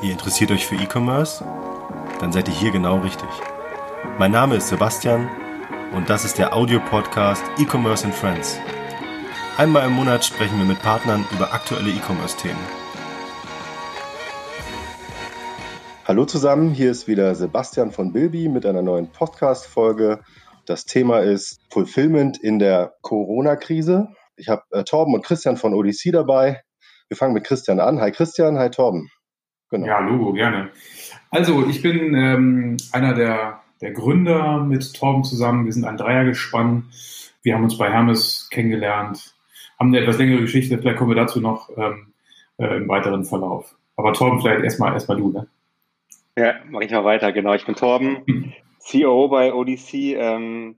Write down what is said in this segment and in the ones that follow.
Ihr interessiert euch für E-Commerce? Dann seid ihr hier genau richtig. Mein Name ist Sebastian und das ist der Audio-Podcast E-Commerce and Friends. Einmal im Monat sprechen wir mit Partnern über aktuelle E-Commerce-Themen. Hallo zusammen, hier ist wieder Sebastian von Bilby mit einer neuen Podcast-Folge. Das Thema ist Fulfillment in der Corona-Krise. Ich habe äh, Torben und Christian von Odyssey dabei. Wir fangen mit Christian an. Hi Christian, hi Torben. Genau. Ja, Logo, gerne. Also, ich bin ähm, einer der, der Gründer mit Torben zusammen. Wir sind ein Dreiergespann. Wir haben uns bei Hermes kennengelernt, haben eine etwas längere Geschichte. Vielleicht kommen wir dazu noch ähm, äh, im weiteren Verlauf. Aber Torben, vielleicht erstmal erstmal du, ne? Ja, mache ich mal weiter. Genau, ich bin Torben, hm. CEO bei ODC. Ähm,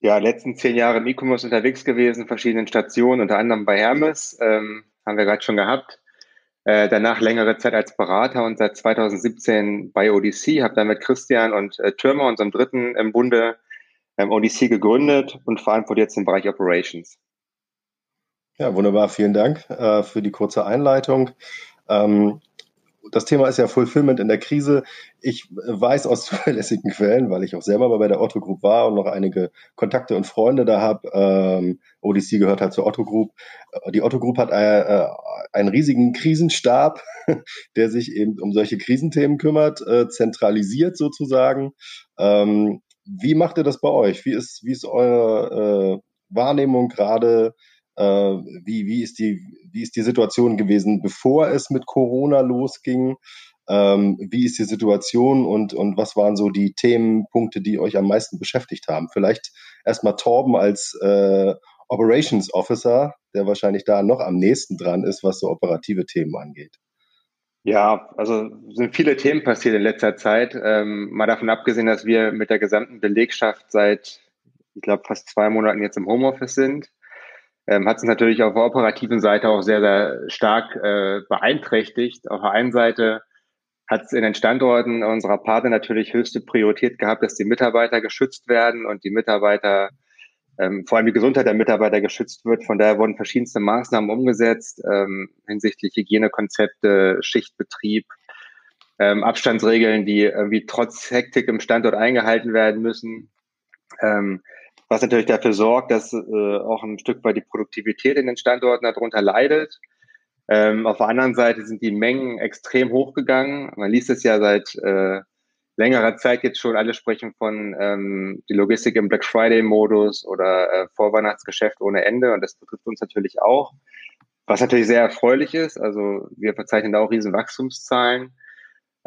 ja, letzten zehn Jahre im E-Commerce unterwegs gewesen, verschiedenen Stationen, unter anderem bei Hermes, ähm, haben wir gerade schon gehabt. Äh, danach längere Zeit als Berater und seit 2017 bei ODC, habe dann mit Christian und äh, Türmer, unserem Dritten im Bunde, ähm, ODC gegründet und verantwortet jetzt den Bereich Operations. Ja, wunderbar. Vielen Dank äh, für die kurze Einleitung. Ähm, das Thema ist ja Fulfillment in der Krise. Ich weiß aus zuverlässigen Quellen, weil ich auch selber mal bei der Otto Group war und noch einige Kontakte und Freunde da habe. Ähm, ODC gehört halt zur Otto Group. Äh, die Otto Group hat äh, einen riesigen Krisenstab, der sich eben um solche Krisenthemen kümmert, äh, zentralisiert sozusagen. Ähm, wie macht ihr das bei euch? Wie ist, wie ist eure äh, Wahrnehmung gerade? Äh, wie, wie, ist die, wie ist die Situation gewesen, bevor es mit Corona losging? Ähm, wie ist die Situation und, und was waren so die Themenpunkte, die euch am meisten beschäftigt haben? Vielleicht erstmal Torben als äh, Operations Officer, der wahrscheinlich da noch am nächsten dran ist, was so operative Themen angeht. Ja, also sind viele Themen passiert in letzter Zeit. Ähm, mal davon abgesehen, dass wir mit der gesamten Belegschaft seit, ich glaube, fast zwei Monaten jetzt im Homeoffice sind ähm, hat es natürlich auf der operativen Seite auch sehr, sehr stark äh, beeinträchtigt. Auf der einen Seite hat es in den Standorten unserer Partner natürlich höchste Priorität gehabt, dass die Mitarbeiter geschützt werden und die Mitarbeiter, ähm, vor allem die Gesundheit der Mitarbeiter geschützt wird. Von daher wurden verschiedenste Maßnahmen umgesetzt ähm, hinsichtlich Hygienekonzepte, Schichtbetrieb, ähm, Abstandsregeln, die irgendwie trotz Hektik im Standort eingehalten werden müssen. Ähm, was natürlich dafür sorgt, dass äh, auch ein Stück weit die Produktivität in den Standorten darunter leidet. Ähm, auf der anderen Seite sind die Mengen extrem hochgegangen. Man liest es ja seit äh, längerer Zeit jetzt schon. Alle sprechen von ähm, die Logistik im Black Friday-Modus oder äh, Vorweihnachtsgeschäft ohne Ende. Und das betrifft uns natürlich auch. Was natürlich sehr erfreulich ist. Also wir verzeichnen da auch riesen Wachstumszahlen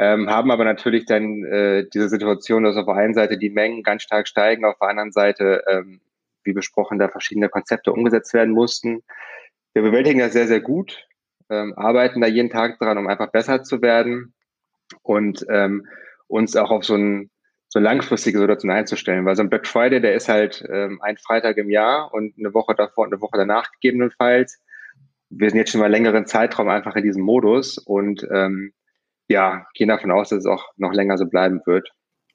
ähm, haben aber natürlich dann äh, diese Situation, dass auf der einen Seite die Mengen ganz stark steigen, auf der anderen Seite, ähm, wie besprochen, da verschiedene Konzepte umgesetzt werden mussten. Wir bewältigen das sehr, sehr gut, ähm, arbeiten da jeden Tag dran, um einfach besser zu werden und ähm, uns auch auf so ein so langfristige Situation einzustellen, weil so ein Black Friday, der ist halt ähm, ein Freitag im Jahr und eine Woche davor und eine Woche danach gegebenenfalls. Wir sind jetzt schon mal längeren Zeitraum einfach in diesem Modus und ähm, ja, gehen davon aus, dass es auch noch länger so bleiben wird.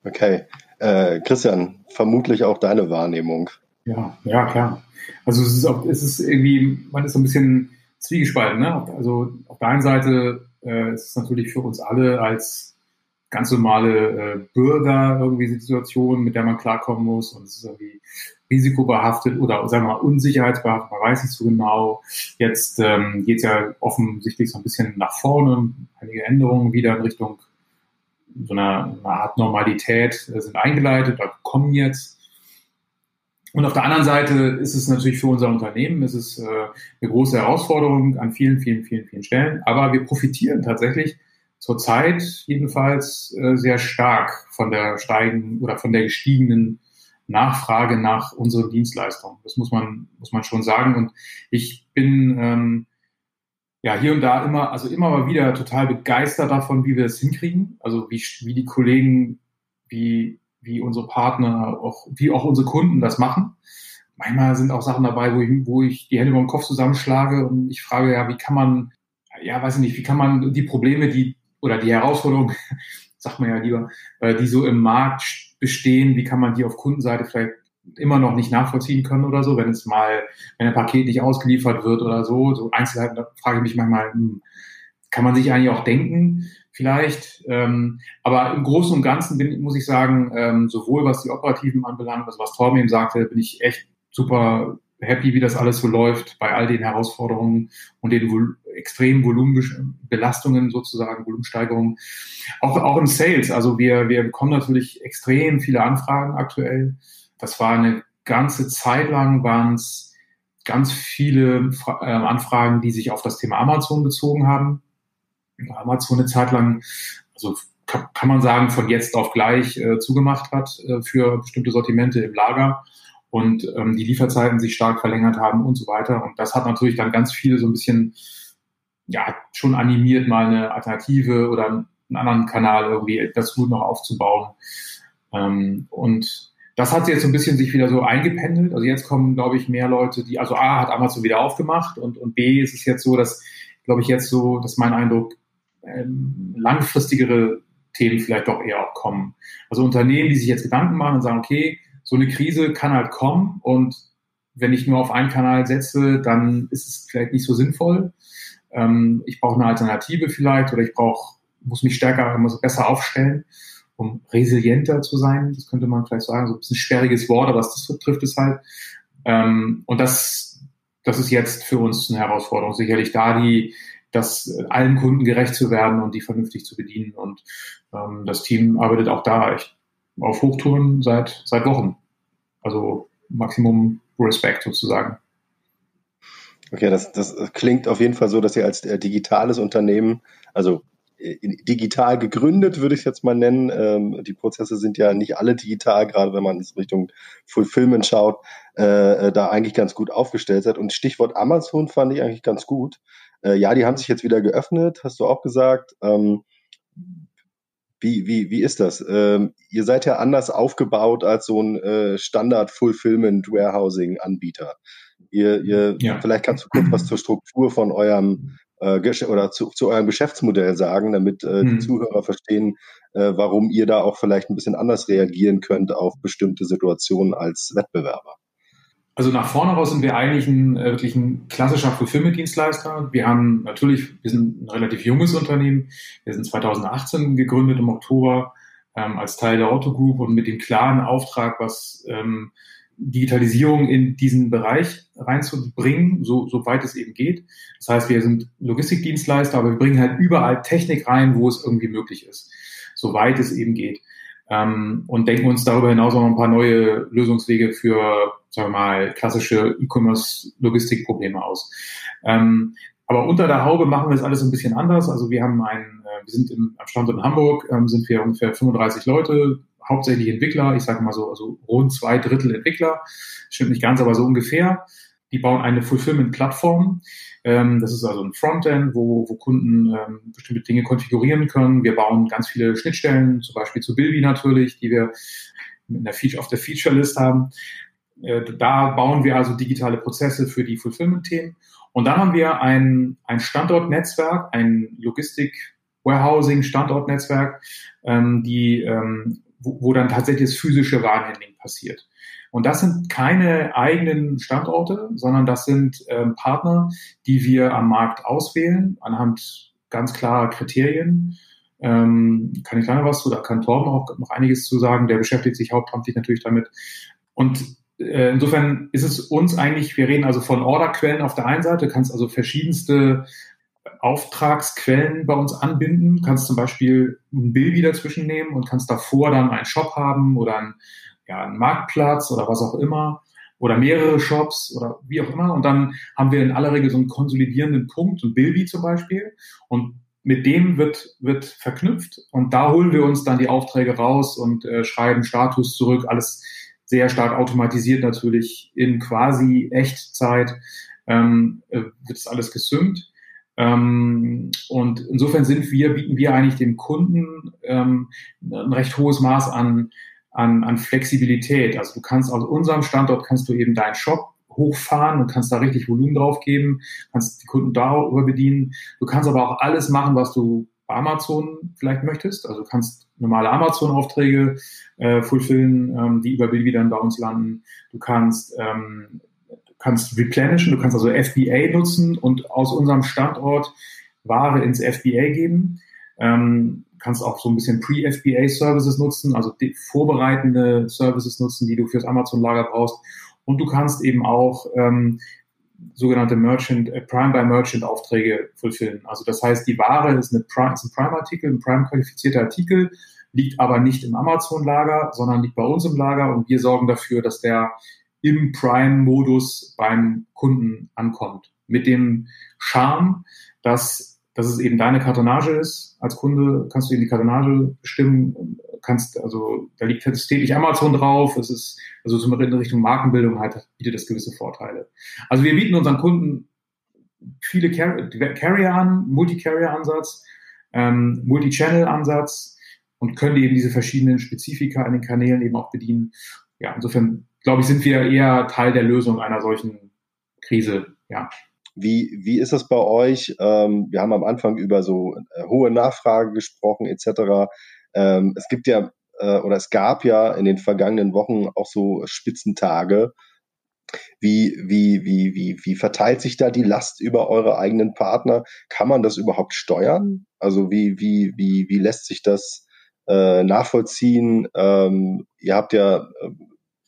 Okay. Äh, Christian, vermutlich auch deine Wahrnehmung. Ja, ja, klar. Also es ist, auch, es ist irgendwie, man ist so ein bisschen zwiegespalten. Ne? Also auf der einen Seite äh, ist es natürlich für uns alle als ganz normale äh, Bürger irgendwie Situation, mit der man klarkommen muss und es ist irgendwie risikobehaftet oder sagen wir mal unsicherheitsbehaftet, man weiß nicht so genau. Jetzt ähm, geht es ja offensichtlich so ein bisschen nach vorne, einige Änderungen wieder in Richtung so einer, einer Art Normalität äh, sind eingeleitet oder kommen jetzt. Und auf der anderen Seite ist es natürlich für unser Unternehmen, ist es äh, eine große Herausforderung an vielen, vielen, vielen, vielen Stellen. Aber wir profitieren tatsächlich zurzeit jedenfalls äh, sehr stark von der steigen oder von der gestiegenen Nachfrage nach unseren Dienstleistungen. Das muss man, muss man schon sagen. Und ich bin ähm, ja hier und da immer, also immer mal wieder total begeistert davon, wie wir das hinkriegen. Also wie, wie die Kollegen, wie, wie unsere Partner, auch, wie auch unsere Kunden das machen. Manchmal sind auch Sachen dabei, wo ich, wo ich die Hände über den Kopf zusammenschlage und ich frage ja, wie kann man, ja, weiß ich nicht, wie kann man die Probleme, die oder die Herausforderung, sagt man ja lieber, äh, die so im Markt bestehen, wie kann man die auf Kundenseite vielleicht immer noch nicht nachvollziehen können oder so, wenn es mal, wenn ein Paket nicht ausgeliefert wird oder so, so Einzelheiten, da frage ich mich manchmal, hm, kann man sich eigentlich auch denken, vielleicht. Ähm, aber im Großen und Ganzen bin, muss ich sagen, ähm, sowohl was die Operativen anbelangt, also was Torben eben sagte, bin ich echt super happy, wie das alles so läuft bei all den Herausforderungen und den Vol extremen Volumenbelastungen sozusagen, Volumensteigerungen. Auch, auch im Sales. Also wir, wir bekommen natürlich extrem viele Anfragen aktuell. Das war eine ganze Zeit lang, waren es ganz viele Fra äh, Anfragen, die sich auf das Thema Amazon bezogen haben. Amazon eine Zeit lang, also kann, man sagen, von jetzt auf gleich äh, zugemacht hat äh, für bestimmte Sortimente im Lager und ähm, die Lieferzeiten sich stark verlängert haben und so weiter. Und das hat natürlich dann ganz viele so ein bisschen, ja, schon animiert, mal eine Alternative oder einen anderen Kanal irgendwie dazu noch aufzubauen. Ähm, und das hat jetzt so ein bisschen sich wieder so eingependelt. Also jetzt kommen, glaube ich, mehr Leute, die, also A hat Amazon wieder aufgemacht und, und B ist es jetzt so, dass, glaube ich, jetzt so, dass mein Eindruck, ähm, langfristigere Themen vielleicht doch eher auch kommen. Also Unternehmen, die sich jetzt Gedanken machen und sagen, okay, so eine Krise kann halt kommen und wenn ich nur auf einen Kanal setze, dann ist es vielleicht nicht so sinnvoll. Ähm, ich brauche eine Alternative vielleicht oder ich brauche, muss mich stärker, muss besser aufstellen, um resilienter zu sein. Das könnte man vielleicht sagen, so ein bisschen sperriges Wort, aber das trifft es halt. Ähm, und das, das ist jetzt für uns eine Herausforderung. Sicherlich da die, das allen Kunden gerecht zu werden und die vernünftig zu bedienen. Und ähm, das Team arbeitet auch da echt auf Hochtouren seit, seit Wochen. Also Maximum Respekt sozusagen. Okay, das, das klingt auf jeden Fall so, dass ihr als äh, digitales Unternehmen, also äh, digital gegründet, würde ich es jetzt mal nennen. Ähm, die Prozesse sind ja nicht alle digital, gerade wenn man in Richtung Fulfillment schaut, äh, äh, da eigentlich ganz gut aufgestellt seid. Und Stichwort Amazon fand ich eigentlich ganz gut. Äh, ja, die haben sich jetzt wieder geöffnet, hast du auch gesagt. Ähm, wie, wie, wie ist das? Ähm, ihr seid ja anders aufgebaut als so ein äh, Standard-Fulfillment-Warehousing-Anbieter. Ihr, ihr, ja. Vielleicht kannst du kurz was zur Struktur von eurem äh, oder zu, zu eurem Geschäftsmodell sagen, damit äh, hm. die Zuhörer verstehen, äh, warum ihr da auch vielleicht ein bisschen anders reagieren könnt auf bestimmte Situationen als Wettbewerber. Also nach vorne raus sind wir eigentlich ein äh, wirklich ein klassischer Fulfillment-Dienstleister. Wir haben natürlich, wir sind ein relativ junges Unternehmen. Wir sind 2018 gegründet im Oktober ähm, als Teil der Otto Group und mit dem klaren Auftrag, was ähm, Digitalisierung in diesen Bereich reinzubringen, so, so weit es eben geht. Das heißt, wir sind Logistikdienstleister, aber wir bringen halt überall Technik rein, wo es irgendwie möglich ist, so weit es eben geht ähm, und denken uns darüber hinaus auch noch ein paar neue Lösungswege für, sagen wir mal, klassische E-Commerce-Logistikprobleme aus. Ähm, aber unter der Haube machen wir es alles ein bisschen anders. Also wir haben einen, äh, wir sind im, am Standort in Hamburg, ähm, sind wir ungefähr 35 Leute, hauptsächlich Entwickler, ich sage mal so, also rund zwei Drittel Entwickler, stimmt nicht ganz, aber so ungefähr. Die bauen eine Fulfillment-Plattform. Ähm, das ist also ein Frontend, wo, wo Kunden ähm, bestimmte Dinge konfigurieren können. Wir bauen ganz viele Schnittstellen, zum Beispiel zu Bilby natürlich, die wir in der Feature, auf der Feature-List haben. Äh, da bauen wir also digitale Prozesse für die Fulfillment-Themen. Und dann haben wir ein, ein Standortnetzwerk, ein Logistik-Warehousing-Standortnetzwerk, ähm, die, ähm, wo, dann tatsächlich das physische Warenhandling passiert. Und das sind keine eigenen Standorte, sondern das sind ähm, Partner, die wir am Markt auswählen anhand ganz klarer Kriterien. Ähm, kann ich noch was zu, da kann Torben auch noch einiges zu sagen, der beschäftigt sich hauptamtlich natürlich damit. Und äh, insofern ist es uns eigentlich, wir reden also von Orderquellen auf der einen Seite, kannst also verschiedenste Auftragsquellen bei uns anbinden, kannst zum Beispiel ein Bill wieder zwischennehmen und kannst davor dann einen Shop haben oder ein ja, einen Marktplatz oder was auch immer oder mehrere Shops oder wie auch immer. Und dann haben wir in aller Regel so einen konsolidierenden Punkt, ein Bilby zum Beispiel. Und mit dem wird, wird verknüpft und da holen wir uns dann die Aufträge raus und äh, schreiben Status zurück, alles sehr stark automatisiert natürlich in quasi Echtzeit ähm, äh, wird es alles gesynkt. Ähm, und insofern sind wir, bieten wir eigentlich dem Kunden ähm, ein recht hohes Maß an an, an Flexibilität. Also du kannst aus unserem Standort kannst du eben deinen Shop hochfahren und kannst da richtig Volumen drauf geben, kannst die Kunden darüber bedienen. Du kannst aber auch alles machen, was du bei Amazon vielleicht möchtest. Also du kannst normale Amazon-Aufträge äh, fulfillen, ähm, die über Bilby dann bei uns landen. Du kannst ähm, kannst replenishen, du kannst also FBA nutzen und aus unserem Standort Ware ins FBA geben. Ähm, kannst auch so ein bisschen Pre-FBA-Services nutzen, also vorbereitende Services nutzen, die du fürs Amazon-Lager brauchst. Und du kannst eben auch ähm, sogenannte Merchant, äh, Prime by Merchant Aufträge fulfillen. Also das heißt, die Ware ist, eine Prime, ist ein Prime-Artikel, ein Prime-qualifizierter Artikel, liegt aber nicht im Amazon-Lager, sondern liegt bei uns im Lager und wir sorgen dafür, dass der im Prime-Modus beim Kunden ankommt. Mit dem Charme, dass dass es eben deine Kartonage ist. Als Kunde kannst du eben die Kartonage bestimmen, kannst, also da liegt halt täglich Amazon drauf. Es ist, also zum in Richtung Markenbildung halt bietet das gewisse Vorteile. Also wir bieten unseren Kunden viele Car Carrier an, Multi-Carrier-Ansatz, ähm, Multi-Channel-Ansatz und können eben diese verschiedenen Spezifika in den Kanälen eben auch bedienen. Ja, insofern glaube ich, sind wir eher Teil der Lösung einer solchen Krise. Ja. Wie, wie ist das bei euch? Ähm, wir haben am Anfang über so äh, hohe Nachfrage gesprochen etc. Ähm, es gibt ja äh, oder es gab ja in den vergangenen Wochen auch so Spitzentage. Wie, wie, wie, wie, wie verteilt sich da die Last über eure eigenen Partner? Kann man das überhaupt steuern? Also wie, wie, wie, wie lässt sich das äh, nachvollziehen? Ähm, ihr habt ja, äh,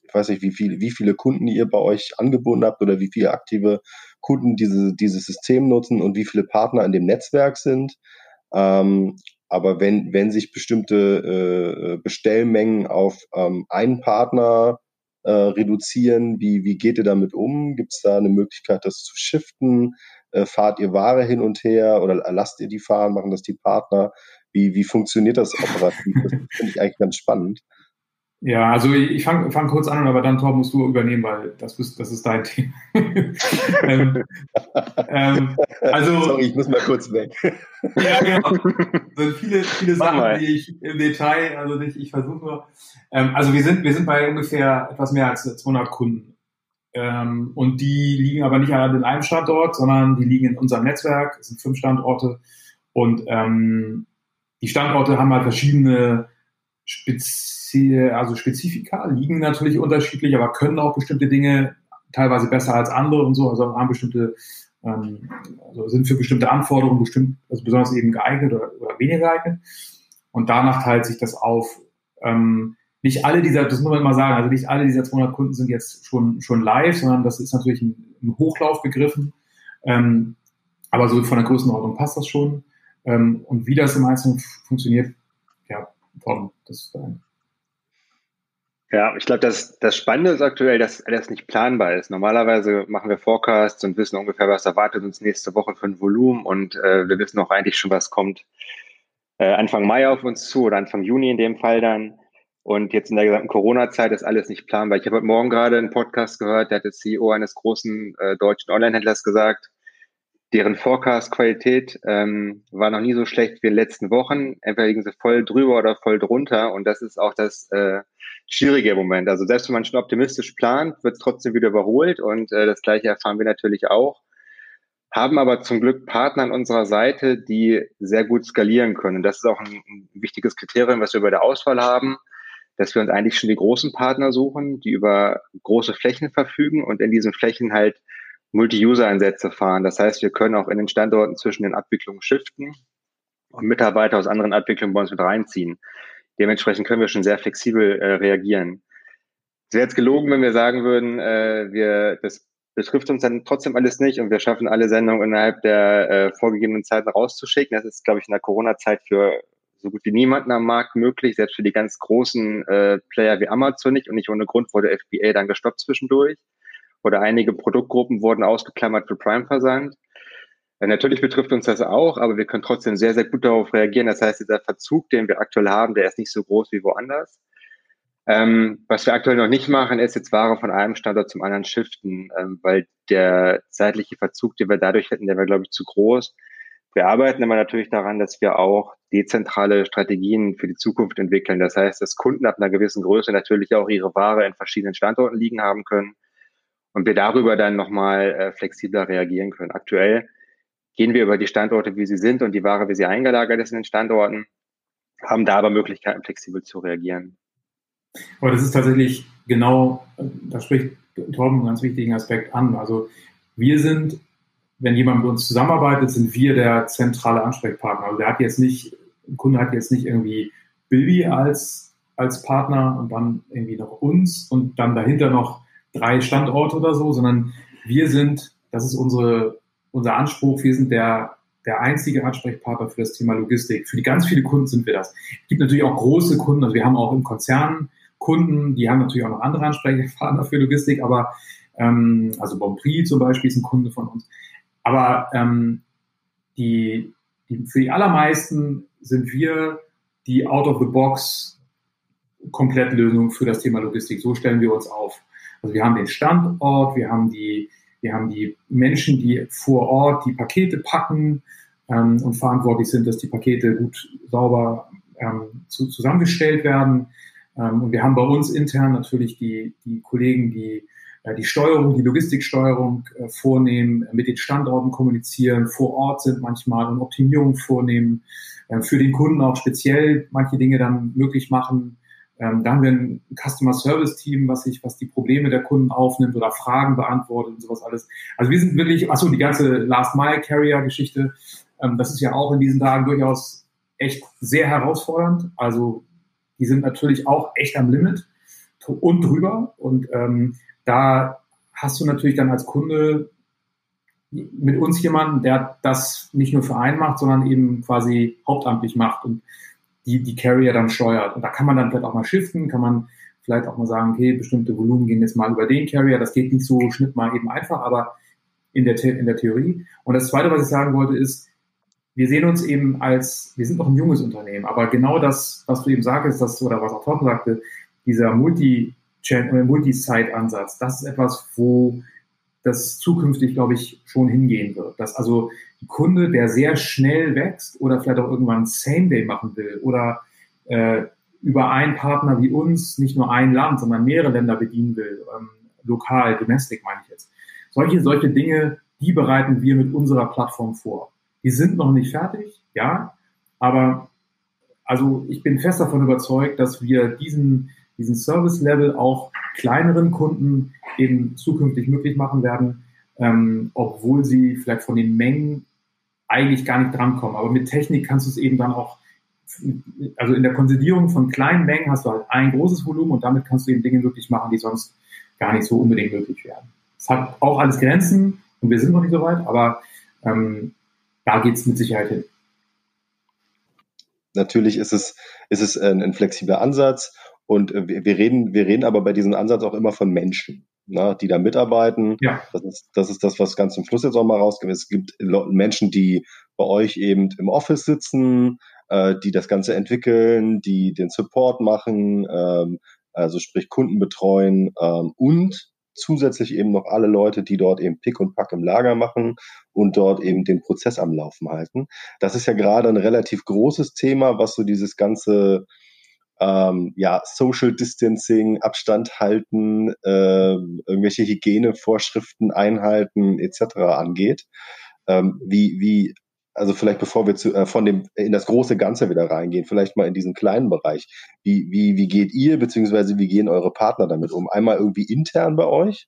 ich weiß nicht, wie viele, wie viele Kunden ihr bei euch angebunden habt oder wie viele aktive Kunden diese, dieses System nutzen und wie viele Partner in dem Netzwerk sind. Ähm, aber wenn, wenn sich bestimmte äh, Bestellmengen auf ähm, einen Partner äh, reduzieren, wie, wie geht ihr damit um? Gibt es da eine Möglichkeit, das zu shiften? Äh, fahrt ihr Ware hin und her oder lasst ihr die fahren? Machen das die Partner? Wie, wie funktioniert das operativ? Das finde ich eigentlich ganz spannend. Ja, also ich fange fang kurz an, aber dann, Tor, musst du übernehmen, weil das, ist, das ist dein Thema. ähm, ähm, also, Sorry, ich muss mal kurz weg. ja, genau. sind viele, viele Sachen, die ich im Detail, also nicht, ich versuche nur. Ähm, also wir sind, wir sind bei ungefähr etwas mehr als 200 Kunden. Ähm, und die liegen aber nicht alle in einem Standort, sondern die liegen in unserem Netzwerk. Es sind fünf Standorte. Und ähm, die Standorte haben halt verschiedene Also Spezifika, liegen natürlich unterschiedlich, aber können auch bestimmte Dinge teilweise besser als andere und so, also haben bestimmte, ähm, also sind für bestimmte Anforderungen bestimmt, also besonders eben geeignet oder, oder weniger geeignet. Und danach teilt sich das auf. Ähm, nicht alle dieser, das muss man mal sagen, also nicht alle dieser 200 Kunden sind jetzt schon, schon live, sondern das ist natürlich ein, ein Hochlauf begriffen. Ähm, aber so von der Größenordnung passt das schon. Ähm, und wie das im Einzelnen funktioniert, Tom, das sein. Ja, ich glaube, das, das Spannende ist aktuell, dass alles nicht planbar ist. Normalerweise machen wir Forecasts und wissen ungefähr, was erwartet uns nächste Woche für ein Volumen und äh, wir wissen auch eigentlich schon, was kommt äh, Anfang Mai auf uns zu oder Anfang Juni in dem Fall dann. Und jetzt in der gesamten Corona-Zeit ist alles nicht planbar. Ich habe heute Morgen gerade einen Podcast gehört, der hat der CEO eines großen äh, deutschen Online-Händlers gesagt, deren Forecast-Qualität ähm, war noch nie so schlecht wie in den letzten Wochen. Entweder liegen sie voll drüber oder voll drunter. Und das ist auch das äh, schwierige Moment. Also selbst wenn man schon optimistisch plant, wird es trotzdem wieder überholt. Und äh, das gleiche erfahren wir natürlich auch. Haben aber zum Glück Partner an unserer Seite, die sehr gut skalieren können. Das ist auch ein, ein wichtiges Kriterium, was wir bei der Auswahl haben, dass wir uns eigentlich schon die großen Partner suchen, die über große Flächen verfügen und in diesen Flächen halt Multi-User-Einsätze fahren. Das heißt, wir können auch in den Standorten zwischen den Abwicklungen shiften und Mitarbeiter aus anderen Abwicklungen bei uns mit reinziehen. Dementsprechend können wir schon sehr flexibel äh, reagieren. Es wäre jetzt gelogen, wenn wir sagen würden, äh, wir, das betrifft uns dann trotzdem alles nicht und wir schaffen alle Sendungen innerhalb der äh, vorgegebenen Zeiten rauszuschicken. Das ist, glaube ich, in der Corona-Zeit für so gut wie niemanden am Markt möglich, selbst für die ganz großen äh, Player wie Amazon nicht und nicht ohne Grund wurde FBA dann gestoppt zwischendurch oder einige Produktgruppen wurden ausgeklammert für Prime-Versand. Äh, natürlich betrifft uns das auch, aber wir können trotzdem sehr, sehr gut darauf reagieren. Das heißt, dieser Verzug, den wir aktuell haben, der ist nicht so groß wie woanders. Ähm, was wir aktuell noch nicht machen, ist jetzt Ware von einem Standort zum anderen shiften, ähm, weil der zeitliche Verzug, den wir dadurch hätten, der wäre, glaube ich, zu groß. Wir arbeiten aber natürlich daran, dass wir auch dezentrale Strategien für die Zukunft entwickeln. Das heißt, dass Kunden ab einer gewissen Größe natürlich auch ihre Ware in verschiedenen Standorten liegen haben können und wir darüber dann nochmal äh, flexibler reagieren können. Aktuell gehen wir über die Standorte, wie sie sind und die Ware, wie sie eingelagert ist in den Standorten, haben da aber Möglichkeiten, flexibel zu reagieren. Aber das ist tatsächlich genau, da spricht Torben einen ganz wichtigen Aspekt an. Also wir sind wenn jemand mit uns zusammenarbeitet, sind wir der zentrale Ansprechpartner. Also der hat jetzt nicht, ein Kunde hat jetzt nicht irgendwie Billy als, als Partner und dann irgendwie noch uns und dann dahinter noch drei Standorte oder so, sondern wir sind, das ist unsere, unser Anspruch, wir sind der, der einzige Ansprechpartner für das Thema Logistik. Für die ganz viele Kunden sind wir das. Es gibt natürlich auch große Kunden, also wir haben auch im Konzern Kunden, die haben natürlich auch noch andere Ansprechpartner für Logistik, aber ähm, also Bonprix zum Beispiel ist ein Kunde von uns. Aber ähm, die, die, für die allermeisten sind wir die Out-of-the-Box Komplettlösung für das Thema Logistik. So stellen wir uns auf. Also wir haben den Standort, wir haben die, wir haben die Menschen, die vor Ort die Pakete packen ähm, und verantwortlich sind, dass die Pakete gut sauber ähm, zu, zusammengestellt werden. Ähm, und wir haben bei uns intern natürlich die, die Kollegen, die äh, die Steuerung, die Logistiksteuerung äh, vornehmen, mit den Standorten kommunizieren, vor Ort sind manchmal und Optimierung vornehmen, äh, für den Kunden auch speziell manche Dinge dann möglich machen. Ähm, da haben wir ein Customer Service Team, was sich, was die Probleme der Kunden aufnimmt oder Fragen beantwortet und sowas alles. Also wir sind wirklich, achso, die ganze Last Mile Carrier Geschichte, ähm, das ist ja auch in diesen Tagen durchaus echt sehr herausfordernd. Also die sind natürlich auch echt am Limit und drüber und ähm, da hast du natürlich dann als Kunde mit uns jemanden, der das nicht nur für einen macht, sondern eben quasi hauptamtlich macht und die, die Carrier dann steuert. Und da kann man dann vielleicht auch mal shiften, kann man vielleicht auch mal sagen, okay, bestimmte Volumen gehen jetzt mal über den Carrier. Das geht nicht so schnitt mal eben einfach, aber in der, in der Theorie. Und das Zweite, was ich sagen wollte, ist, wir sehen uns eben als, wir sind noch ein junges Unternehmen, aber genau das, was du eben sagst, das, oder was auch Tom sagte, dieser Multi, Multi-Site-Ansatz, das ist etwas, wo das zukünftig, glaube ich, schon hingehen wird. Dass also ein Kunde, der sehr schnell wächst oder vielleicht auch irgendwann Same-Day machen will oder äh, über einen Partner wie uns nicht nur ein Land, sondern mehrere Länder bedienen will, ähm, lokal, domestic meine ich jetzt. Solche, solche Dinge, die bereiten wir mit unserer Plattform vor. Die sind noch nicht fertig, ja, aber also ich bin fest davon überzeugt, dass wir diesen, diesen Service-Level auch kleineren Kunden eben zukünftig möglich machen werden, ähm, obwohl sie vielleicht von den Mengen eigentlich gar nicht drankommen. Aber mit Technik kannst du es eben dann auch, also in der Konsolidierung von kleinen Mengen hast du halt ein großes Volumen und damit kannst du eben Dinge möglich machen, die sonst gar nicht so unbedingt möglich wären. Es hat auch alles Grenzen und wir sind noch nicht so weit, aber ähm, da geht es mit Sicherheit hin. Natürlich ist es, ist es ein, ein flexibler Ansatz und äh, wir reden, wir reden aber bei diesem Ansatz auch immer von Menschen, ne, die da mitarbeiten. Ja. Das ist, das ist das, was ganz zum Schluss jetzt auch mal rausgeht. Es gibt Menschen, die bei euch eben im Office sitzen, äh, die das Ganze entwickeln, die den Support machen, ähm, also sprich Kunden betreuen ähm, und zusätzlich eben noch alle Leute, die dort eben Pick und Pack im Lager machen und dort eben den Prozess am Laufen halten. Das ist ja gerade ein relativ großes Thema, was so dieses ganze ähm, ja, Social Distancing, Abstand halten, äh, irgendwelche Hygienevorschriften einhalten etc. angeht. Ähm, wie, wie, also vielleicht bevor wir zu, äh, von dem in das große Ganze wieder reingehen, vielleicht mal in diesen kleinen Bereich. Wie, wie, wie geht ihr, beziehungsweise wie gehen eure Partner damit um? Einmal irgendwie intern bei euch,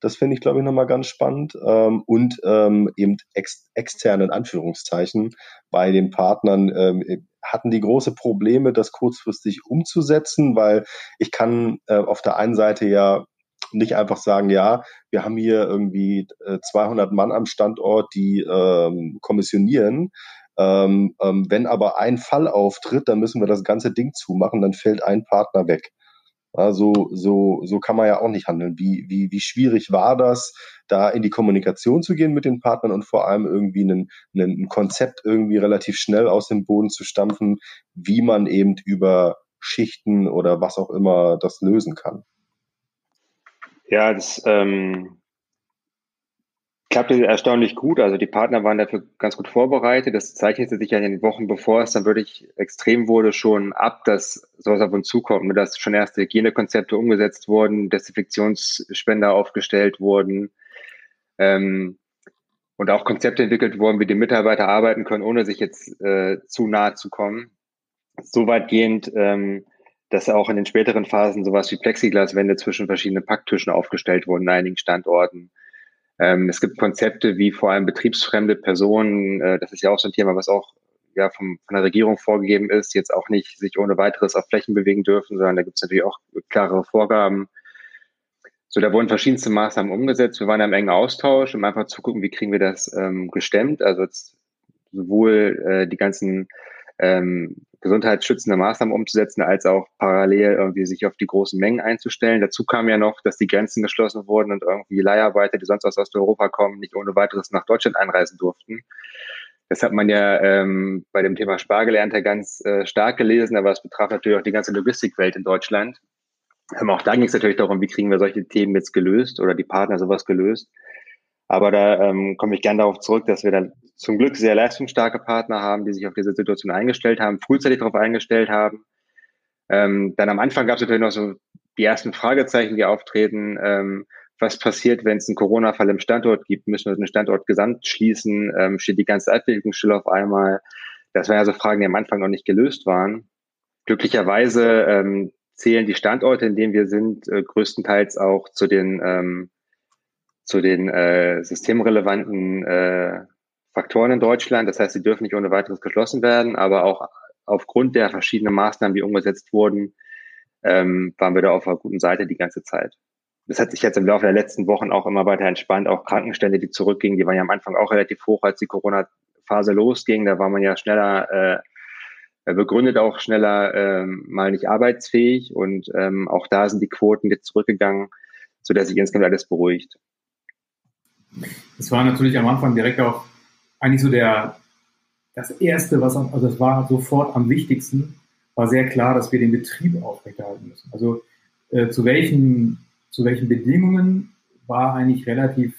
das finde ich, glaube ich, nochmal ganz spannend. Ähm, und ähm, eben ex externen Anführungszeichen bei den Partnern. Ähm, hatten die große Probleme, das kurzfristig umzusetzen, weil ich kann äh, auf der einen Seite ja nicht einfach sagen, ja, wir haben hier irgendwie äh, 200 Mann am Standort, die ähm, kommissionieren. Ähm, ähm, wenn aber ein Fall auftritt, dann müssen wir das ganze Ding zumachen, dann fällt ein Partner weg. Ja, so, so, kann man ja auch nicht handeln. Wie, wie, wie schwierig war das, da in die Kommunikation zu gehen mit den Partnern und vor allem irgendwie ein, ein Konzept irgendwie relativ schnell aus dem Boden zu stampfen, wie man eben über Schichten oder was auch immer das lösen kann? Ja, das ähm, klappte erstaunlich gut. Also die Partner waren dafür ganz gut vorbereitet. Das zeichnete sich ja in den Wochen, bevor es dann wirklich extrem wurde, schon ab, dass sowas auf uns zukommt, dass schon erste Hygienekonzepte umgesetzt wurden, Desinfektionsspender aufgestellt wurden ähm, und auch Konzepte entwickelt wurden, wie die Mitarbeiter arbeiten können, ohne sich jetzt äh, zu nahe zu kommen. So weitgehend, ähm, dass auch in den späteren Phasen sowas wie Plexiglaswände zwischen verschiedenen Packtischen aufgestellt wurden in einigen Standorten Ähm, es gibt Konzepte wie vor allem betriebsfremde Personen. Äh, das ist ja auch so ein Thema, was auch ja vom, von der Regierung vorgegeben ist, jetzt auch nicht sich ohne weiteres auf Flächen bewegen dürfen, sondern da gibt es natürlich auch klarere Vorgaben. So, da wurden verschiedenste Maßnahmen umgesetzt. Wir waren im engen Austausch, um einfach zu gucken, wie kriegen wir das ähm, gestemmt. Also sowohl äh, die ganzen ähm, gesundheitsschützende Maßnahmen umzusetzen, als auch parallel irgendwie sich auf die großen Mengen einzustellen. Dazu kam ja noch, dass die Grenzen geschlossen wurden und irgendwie Leiharbeiter, die sonst aus Osteuropa kommen, nicht ohne weiteres nach Deutschland einreisen durften. Das hat man ja ähm, bei dem Thema Spargelernte ganz äh, stark gelesen, aber es betraf natürlich auch die ganze Logistikwelt in Deutschland. Aber auch da ging es natürlich darum, wie kriegen wir solche Themen jetzt gelöst oder die Partner sowas gelöst. Aber da ähm, komme ich gerne darauf zurück, dass wir da zum Glück sehr leistungsstarke Partner haben, die sich auf diese Situation eingestellt haben, frühzeitig darauf eingestellt haben. Ähm, dann am Anfang gab es natürlich noch so die ersten Fragezeichen, die auftreten. Ähm, was passiert, wenn es einen Corona-Fall im Standort gibt? Müssen wir den Standort gesamt schließen? Ähm, steht die ganze Abwicklung still auf einmal? Das waren ja so Fragen, die am Anfang noch nicht gelöst waren. Glücklicherweise ähm, zählen die Standorte, in denen wir sind, äh, größtenteils auch zu den ähm, zu den äh, systemrelevanten äh, Faktoren in Deutschland. Das heißt, sie dürfen nicht ohne weiteres geschlossen werden, aber auch aufgrund der verschiedenen Maßnahmen, die umgesetzt wurden, ähm, waren wir da auf einer guten Seite die ganze Zeit. Das hat sich jetzt im Laufe der letzten Wochen auch immer weiter entspannt. Auch Krankenstände, die zurückgingen, die waren ja am Anfang auch relativ hoch, als die Corona-Phase losging. Da war man ja schneller äh, begründet, auch schneller äh, mal nicht arbeitsfähig. Und ähm, auch da sind die Quoten jetzt zurückgegangen, sodass sich insgesamt alles beruhigt. Das war natürlich am Anfang direkt auch eigentlich so der, das erste, was, also es war sofort am wichtigsten, war sehr klar, dass wir den Betrieb aufrechterhalten müssen. Also äh, zu welchen, zu welchen Bedingungen war eigentlich relativ,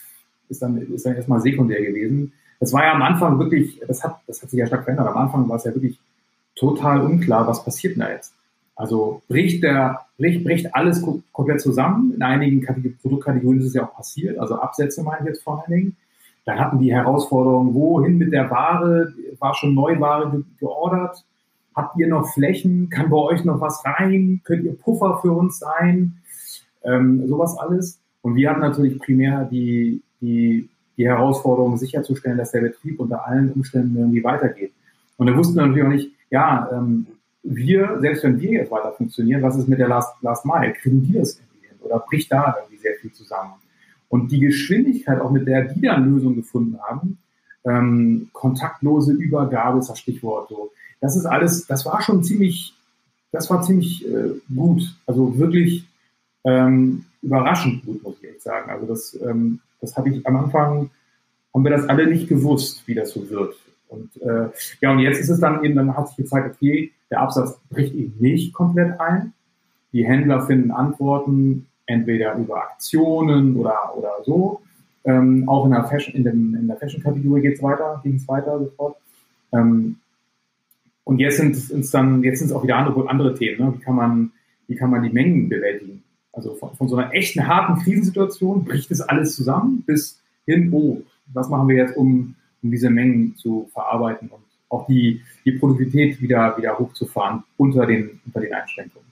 ist dann, ist dann erstmal sekundär gewesen. Das war ja am Anfang wirklich, das hat, das hat sich ja stark verändert. Am Anfang war es ja wirklich total unklar, was passiert denn da jetzt. Also bricht der, bricht, bricht alles komplett zusammen. In einigen Produktkategorien ist es ja auch passiert. Also Absätze meine ich jetzt vor allen Dingen. Dann hatten die Herausforderungen, wohin mit der Ware? War schon Neuware ge geordert? Habt ihr noch Flächen? Kann bei euch noch was rein? Könnt ihr Puffer für uns sein? Ähm, sowas alles. Und wir hatten natürlich primär die, die, die Herausforderung sicherzustellen, dass der Betrieb unter allen Umständen irgendwie weitergeht. Und da wussten wir natürlich auch nicht, ja, ähm, wir, selbst wenn wir jetzt weiter funktionieren, was ist mit der Last, Last Mile? Kriegen die das irgendwie hin? Oder bricht da irgendwie sehr viel zusammen? Und die Geschwindigkeit, auch mit der die dann Lösungen gefunden haben, ähm, kontaktlose Übergabe ist das Stichwort so. Das ist alles, das war schon ziemlich, das war ziemlich äh, gut. Also wirklich ähm, überraschend gut, muss ich echt sagen. Also das, ähm, das habe ich am Anfang, haben wir das alle nicht gewusst, wie das so wird. Und äh, ja, und jetzt ist es dann eben, dann hat sich gezeigt, okay, der Absatz bricht eben nicht komplett ein. Die Händler finden Antworten entweder über Aktionen oder, oder so. Ähm, auch in der Fashion, in, dem, in der Fashion-Kategorie geht es weiter, ging es weiter sofort. Ähm, und jetzt sind es dann, jetzt sind es auch wieder andere, andere Themen. Ne? Wie kann man, wie kann man die Mengen bewältigen? Also von, von so einer echten harten Krisensituation bricht es alles zusammen bis hin, oh, was machen wir jetzt, um, um diese Mengen zu verarbeiten und auch die, die Produktivität wieder, wieder hochzufahren unter den, unter den Einschränkungen.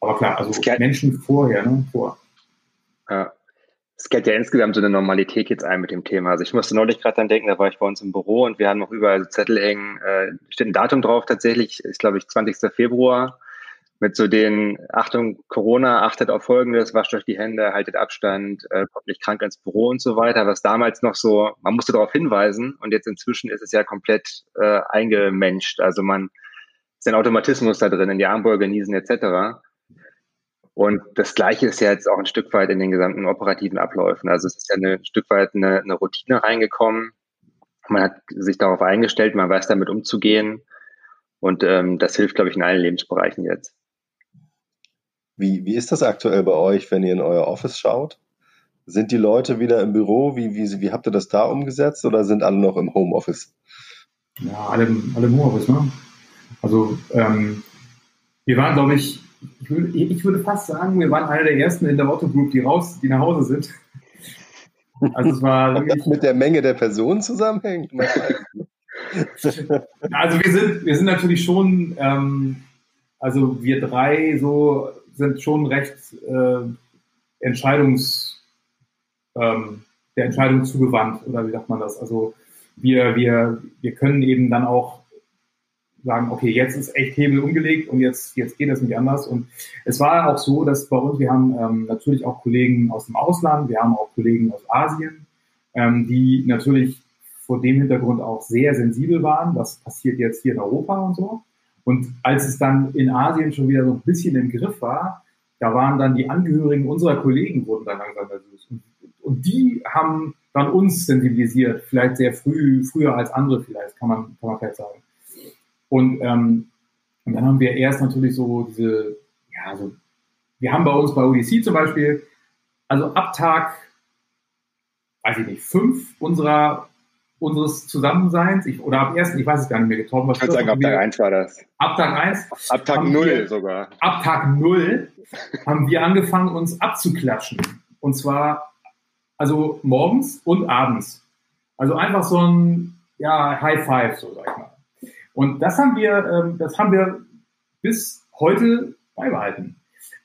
Aber klar, also Menschen vorher, ne, vor. Ja. Es geht ja insgesamt so eine Normalität jetzt ein mit dem Thema. Also ich musste neulich gerade dran denken, da war ich bei uns im Büro und wir haben noch überall Zettel hängen, äh, steht ein Datum drauf tatsächlich, ist glaube ich 20. Februar mit so den, Achtung, Corona, achtet auf Folgendes, wascht euch die Hände, haltet Abstand, äh, kommt nicht krank ins Büro und so weiter, was damals noch so, man musste darauf hinweisen und jetzt inzwischen ist es ja komplett äh, eingemenscht. Also man ist ein Automatismus da drin, in die Armbeuge niesen etc. Und das Gleiche ist ja jetzt auch ein Stück weit in den gesamten operativen Abläufen. Also es ist ja ein Stück weit eine, eine Routine reingekommen. Man hat sich darauf eingestellt, man weiß damit umzugehen. Und ähm, das hilft, glaube ich, in allen Lebensbereichen jetzt. Wie, wie ist das aktuell bei euch, wenn ihr in euer Office schaut? Sind die Leute wieder im Büro? Wie, wie, wie habt ihr das da umgesetzt oder sind alle noch im Homeoffice? Ja, alle, alle im Homeoffice, ne? Also ähm, wir waren, glaube ich, ich würde, ich würde fast sagen, wir waren einer der ersten in der Otto Group, die raus, die nach Hause sind. Also es war wirklich, das mit der Menge der Personen zusammenhängt? also wir sind, wir sind natürlich schon, ähm, also wir drei so sind schon recht äh, entscheidungsfreudig, ähm, der Entscheidung zugewandt oder wie sagt man das? Also wir, wir, wir können eben dann auch sagen, okay, jetzt ist echt Hebel umgelegt und jetzt, jetzt geht das nicht anders. Und es war auch so, dass bei uns, wir haben ähm, natürlich auch Kollegen aus dem Ausland, wir haben auch Kollegen aus Asien, ähm, die natürlich vor dem Hintergrund auch sehr sensibel waren, was passiert jetzt hier in Europa und so. Und als es dann in Asien schon wieder so ein bisschen im Griff war, da waren dann die Angehörigen unserer Kollegen wurden dann langsam nervös. Und, und die haben dann uns sensibilisiert, vielleicht sehr früh, früher als andere vielleicht, kann man, kann man vielleicht sagen. Und, ähm, und dann haben wir erst natürlich so diese, ja, so, wir haben bei uns bei ODC zum Beispiel, also ab Tag, weiß ich nicht, fünf unserer unseres Zusammenseins, ich, oder ab ersten, ich weiß es gar nicht mehr, getroffen. Was ich würde sagen, ab Tag 1 war das. Ab Tag 1. Ab Tag 0 sogar. Ab Tag 0 haben wir angefangen, uns abzuklatschen. Und zwar, also morgens und abends. Also einfach so ein, ja, High Five, so sag ich mal. Und das haben wir, ähm, das haben wir bis heute beibehalten.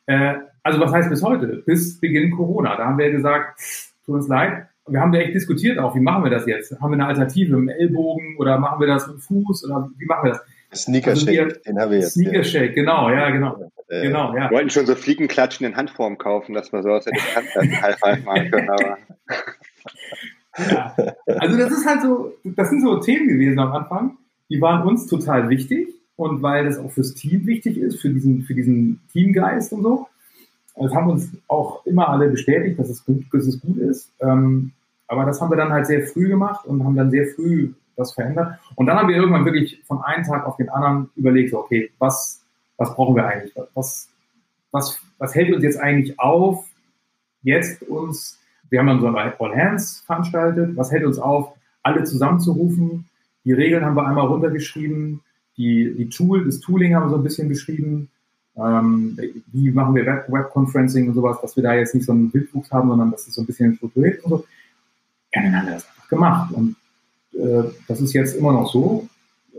Äh, also was heißt bis heute? Bis Beginn Corona. Da haben wir gesagt, tut uns leid, wir haben da echt diskutiert auch, wie machen wir das jetzt? Haben wir eine Alternative mit dem Ellbogen oder machen wir das mit dem Fuß oder wie machen wir das? Sneaker also Shake, also den haben wir jetzt. Sneaker Shake, genau, ja, genau. Äh, genau, ja. Wir wollten schon so Fliegenklatschen in Handform kaufen, dass wir so aus der Distanz High Five machen können, aber. ja. Also das ist halt so, das sind so Themen gewesen am Anfang, die waren uns total wichtig und weil das auch fürs Team wichtig ist, für diesen, für diesen Teamgeist und so. Das haben uns auch immer alle bestätigt, dass es gut, dass es gut ist. Ähm, aber das haben wir dann halt sehr früh gemacht und haben dann sehr früh das verändert. Und dann haben wir irgendwann wirklich von einem Tag auf den anderen überlegt, okay, was, was brauchen wir eigentlich? Was, was, was hält uns jetzt eigentlich auf, jetzt uns, wir haben dann so ein All Hands veranstaltet, was hält uns auf, alle zusammenzurufen? Die Regeln haben wir einmal runtergeschrieben, die, die Tool, das Tooling haben wir so ein bisschen beschrieben, ähm, wie machen wir Web, Web Conferencing und sowas, dass wir da jetzt nicht so einen Wildwuchs haben, sondern dass es so ein bisschen strukturiert und so. Ja, dann haben wir das einfach gemacht. Und äh, das ist jetzt immer noch so.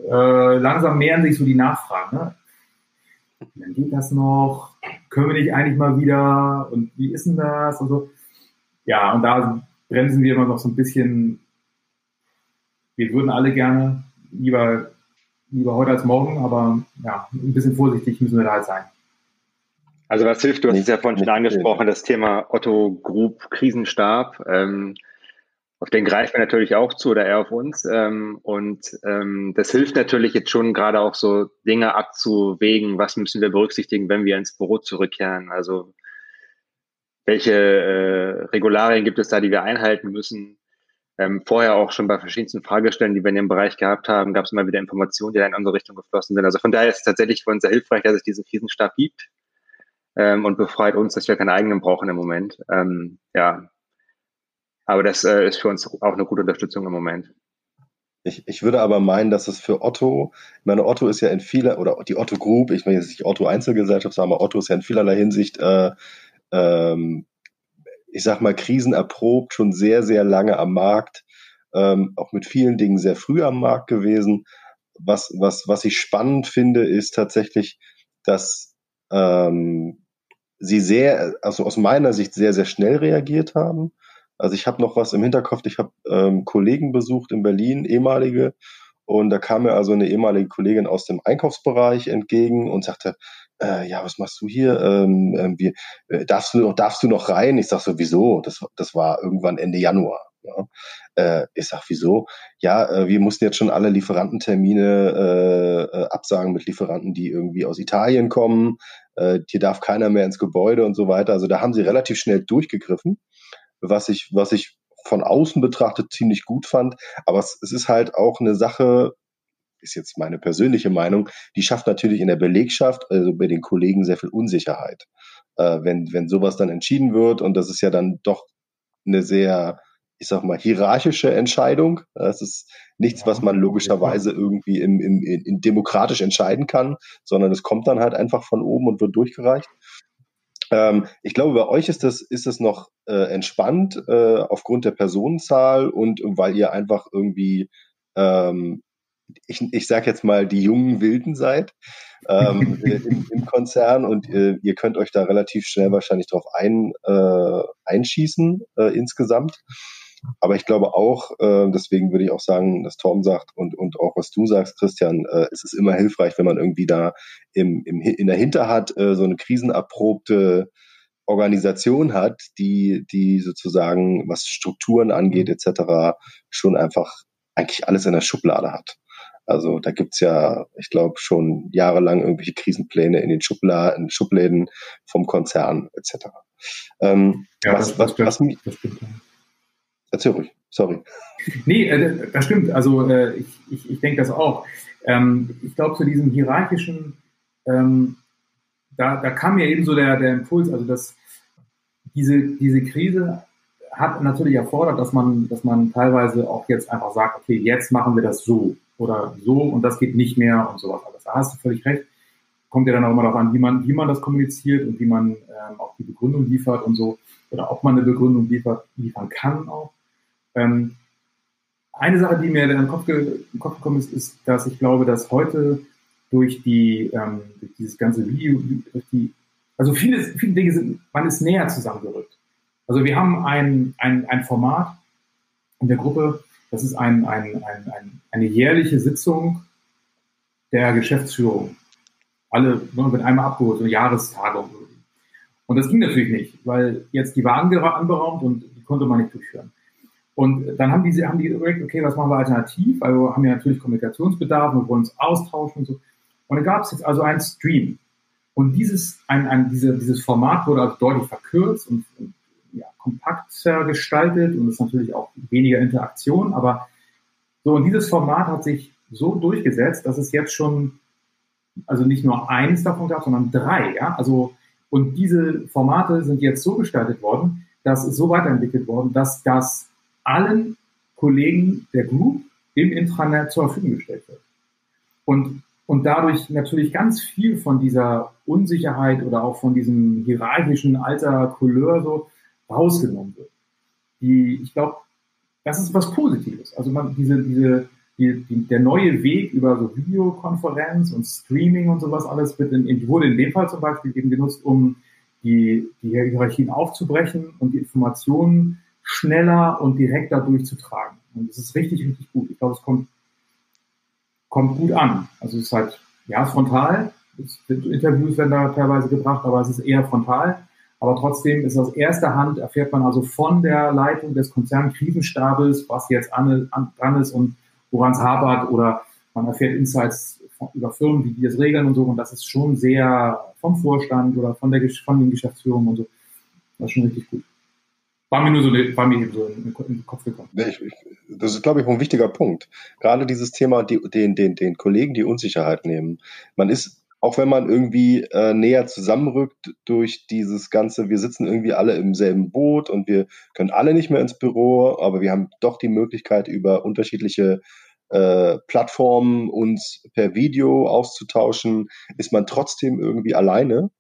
Äh, langsam mehren sich so die Nachfragen. Ne? Dann geht das noch? Können wir nicht eigentlich mal wieder? Und wie ist denn das? Und so. Ja, und da bremsen wir immer noch so ein bisschen. Wir würden alle gerne lieber, lieber heute als morgen, aber ja, ein bisschen vorsichtig müssen wir da halt sein. Also was hilft, du hast es ja vorhin schon angesprochen, das Thema Otto Group Krisenstab. Ähm, auf den greifen wir natürlich auch zu oder er auf uns. Ähm, und ähm, das hilft natürlich jetzt schon gerade auch so Dinge abzuwägen, was müssen wir berücksichtigen, wenn wir ins Büro zurückkehren. Also welche äh, Regularien gibt es da, die wir einhalten müssen? Ähm, vorher auch schon bei verschiedensten Fragestellen, die wir in dem Bereich gehabt haben, gab es immer wieder Informationen, die da in unsere Richtung geflossen sind. Also von daher ist es tatsächlich für uns sehr hilfreich, dass es diesen Krisenstab gibt ähm, und befreit uns, dass wir keinen eigenen brauchen im Moment. Ähm, ja, aber das äh, ist für uns auch eine gute Unterstützung im Moment. Ich, ich würde aber meinen, dass es für Otto, ich meine, Otto ist ja in vieler, oder die Otto Group, ich meine jetzt nicht Otto Einzelgesellschaft, sondern Otto ist ja in vielerlei Hinsicht, äh, ähm, ich sag mal, krisenerprobt, schon sehr, sehr lange am Markt, ähm, auch mit vielen Dingen sehr früh am Markt gewesen. Was, was, was ich spannend finde, ist tatsächlich, dass ähm, sie sehr, also aus meiner Sicht sehr, sehr schnell reagiert haben also ich habe noch was im Hinterkopf. Ich habe ähm, Kollegen besucht in Berlin, ehemalige, und da kam mir also eine ehemalige Kollegin aus dem Einkaufsbereich entgegen und sagte, äh, ja, was machst du hier? Ähm, äh, wie, äh, darfst, du noch, darfst du noch rein? Ich sag so, wieso? Das, das war irgendwann Ende Januar. Ja. Äh, ich sag, wieso? Ja, äh, wir mussten jetzt schon alle Lieferantentermine äh, äh, absagen mit Lieferanten, die irgendwie aus Italien kommen. Äh, hier darf keiner mehr ins Gebäude und so weiter. Also da haben sie relativ schnell durchgegriffen was ich, was ich von außen betrachtet ziemlich gut fand. Aber es, es ist halt auch eine Sache, ist jetzt meine persönliche Meinung, die schafft natürlich in der Belegschaft, also bei den Kollegen sehr viel Unsicherheit. Äh, wenn, wenn sowas dann entschieden wird und das ist ja dann doch eine sehr, ich sag mal, hierarchische Entscheidung. Das ist nichts, was man logischerweise irgendwie im, im, in, demokratisch entscheiden kann, sondern es kommt dann halt einfach von oben und wird durchgereicht. Ähm, ich glaube, bei euch ist das, ist das noch äh, entspannt äh, aufgrund der Personenzahl und weil ihr einfach irgendwie, ähm, ich, ich sage jetzt mal, die jungen Wilden seid ähm, im, im, Konzern und äh, ihr könnt euch da relativ schnell wahrscheinlich drauf ein, äh, einschießen äh, insgesamt. Aber ich glaube auch, äh, deswegen würde ich auch sagen, dass Tom sagt und, und auch was du sagst, Christian, äh, es ist immer hilfreich, wenn man irgendwie da im, im, in der Hinterhand äh, so eine krisenerprobte Organisation hat, die, die sozusagen, was Strukturen angeht, etc., schon einfach eigentlich alles in der Schublade hat. Also da gibt's ja, ich glaube, schon jahrelang irgendwelche Krisenpläne in den Schubladen, Schubläden vom Konzern etc. Ähm, ja, was, das, was, das, was, das. Erzähl ruhig, sorry. Nee, äh, das stimmt. Also äh, ich, ich, ich denke das auch. Ähm, ich glaube, zu diesem hierarchischen, ähm, da, da kam ja eben so der, der Impuls, also dass diese, diese Krise hat natürlich erfordert, dass man, dass man teilweise auch jetzt einfach sagt, okay, jetzt machen wir das so oder so und das geht nicht mehr und sowas alles. Da hast du völlig recht. Kommt ja dann auch immer darauf an, wie man, wie man das kommuniziert und wie man ähm, auch die Begründung liefert und so oder ob man eine Begründung liefert, liefern kann auch. Ähm, eine Sache, die mir in den Kopf, ge Kopf gekommen ist, ist, dass ich glaube, dass heute durch die ähm, durch dieses ganze Video, die, also viele, viele Dinge sind, man ist näher zusammengerückt. Also wir haben ein, ein, ein Format in der Gruppe, das ist ein, ein, ein, ein, eine jährliche Sitzung der Geschäftsführung. Alle ne, wird einmal abgeholt, so eine Jahrestagung. Und das ging natürlich nicht, weil jetzt die Wagen anberaumt und die konnte man nicht durchführen. Und dann haben die, haben die überlegt, okay, was machen wir alternativ? Also haben wir natürlich Kommunikationsbedarf, wir wollen uns austauschen und so. Und dann gab es jetzt also einen Stream. Und dieses, ein, ein, diese, dieses Format wurde also deutlich verkürzt und, und ja, kompakter gestaltet und ist natürlich auch weniger Interaktion. Aber so, und dieses Format hat sich so durchgesetzt, dass es jetzt schon, also nicht nur eins davon gab, sondern drei, ja. Also, und diese Formate sind jetzt so gestaltet worden, dass es so weiterentwickelt worden, dass das allen Kollegen der Group im Intranet zur Verfügung gestellt wird. Und, und dadurch natürlich ganz viel von dieser Unsicherheit oder auch von diesem hierarchischen alter Couleur so rausgenommen wird. Die, ich glaube, das ist was Positives. Also man, diese, diese, die, die, der neue Weg über so Videokonferenz und Streaming und sowas alles wird in, wurde in dem Fall zum Beispiel eben genutzt, um die, die Hierarchien aufzubrechen und die Informationen schneller und direkter durchzutragen. Und das ist richtig, richtig gut. Ich glaube, es kommt, kommt gut an. Also es ist halt, ja, frontal. Interviews werden da teilweise gebracht, aber es ist eher frontal. Aber trotzdem ist aus erster Hand, erfährt man also von der Leitung des Konzernkrisenstabes, was jetzt an, an, dran ist und woran es hapert oder man erfährt Insights über Firmen, wie die das regeln und so. Und das ist schon sehr vom Vorstand oder von, der, von den Geschäftsführungen und so. Das ist schon richtig gut. War mir nur so, war mir so in den Kopf gekommen. Ich, ich, das ist, glaube ich, ein wichtiger Punkt. Gerade dieses Thema, die, den, den, den Kollegen die Unsicherheit nehmen. Man ist, auch wenn man irgendwie äh, näher zusammenrückt durch dieses Ganze, wir sitzen irgendwie alle im selben Boot und wir können alle nicht mehr ins Büro, aber wir haben doch die Möglichkeit, über unterschiedliche äh, Plattformen uns per Video auszutauschen, ist man trotzdem irgendwie alleine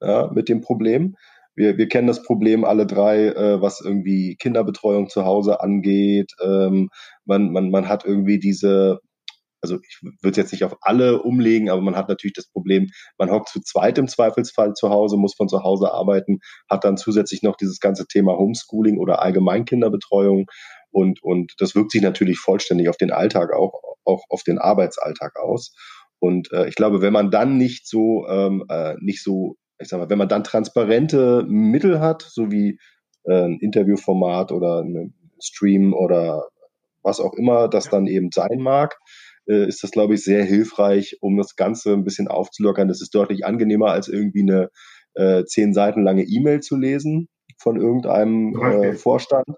ja, mit dem Problem wir, wir kennen das Problem alle drei, äh, was irgendwie Kinderbetreuung zu Hause angeht. Ähm, man, man, man hat irgendwie diese, also ich würde es jetzt nicht auf alle umlegen, aber man hat natürlich das Problem, man hockt zu zweit im Zweifelsfall zu Hause, muss von zu Hause arbeiten, hat dann zusätzlich noch dieses ganze Thema Homeschooling oder Allgemeinkinderbetreuung und, und das wirkt sich natürlich vollständig auf den Alltag auch, auch auf den Arbeitsalltag aus. Und äh, ich glaube, wenn man dann nicht so ähm, äh, nicht so ich sag mal, wenn man dann transparente Mittel hat, so wie äh, ein Interviewformat oder ein Stream oder was auch immer das dann eben sein mag, äh, ist das, glaube ich, sehr hilfreich, um das Ganze ein bisschen aufzulockern. Das ist deutlich angenehmer, als irgendwie eine äh, zehn Seiten lange E-Mail zu lesen von irgendeinem äh, Vorstand.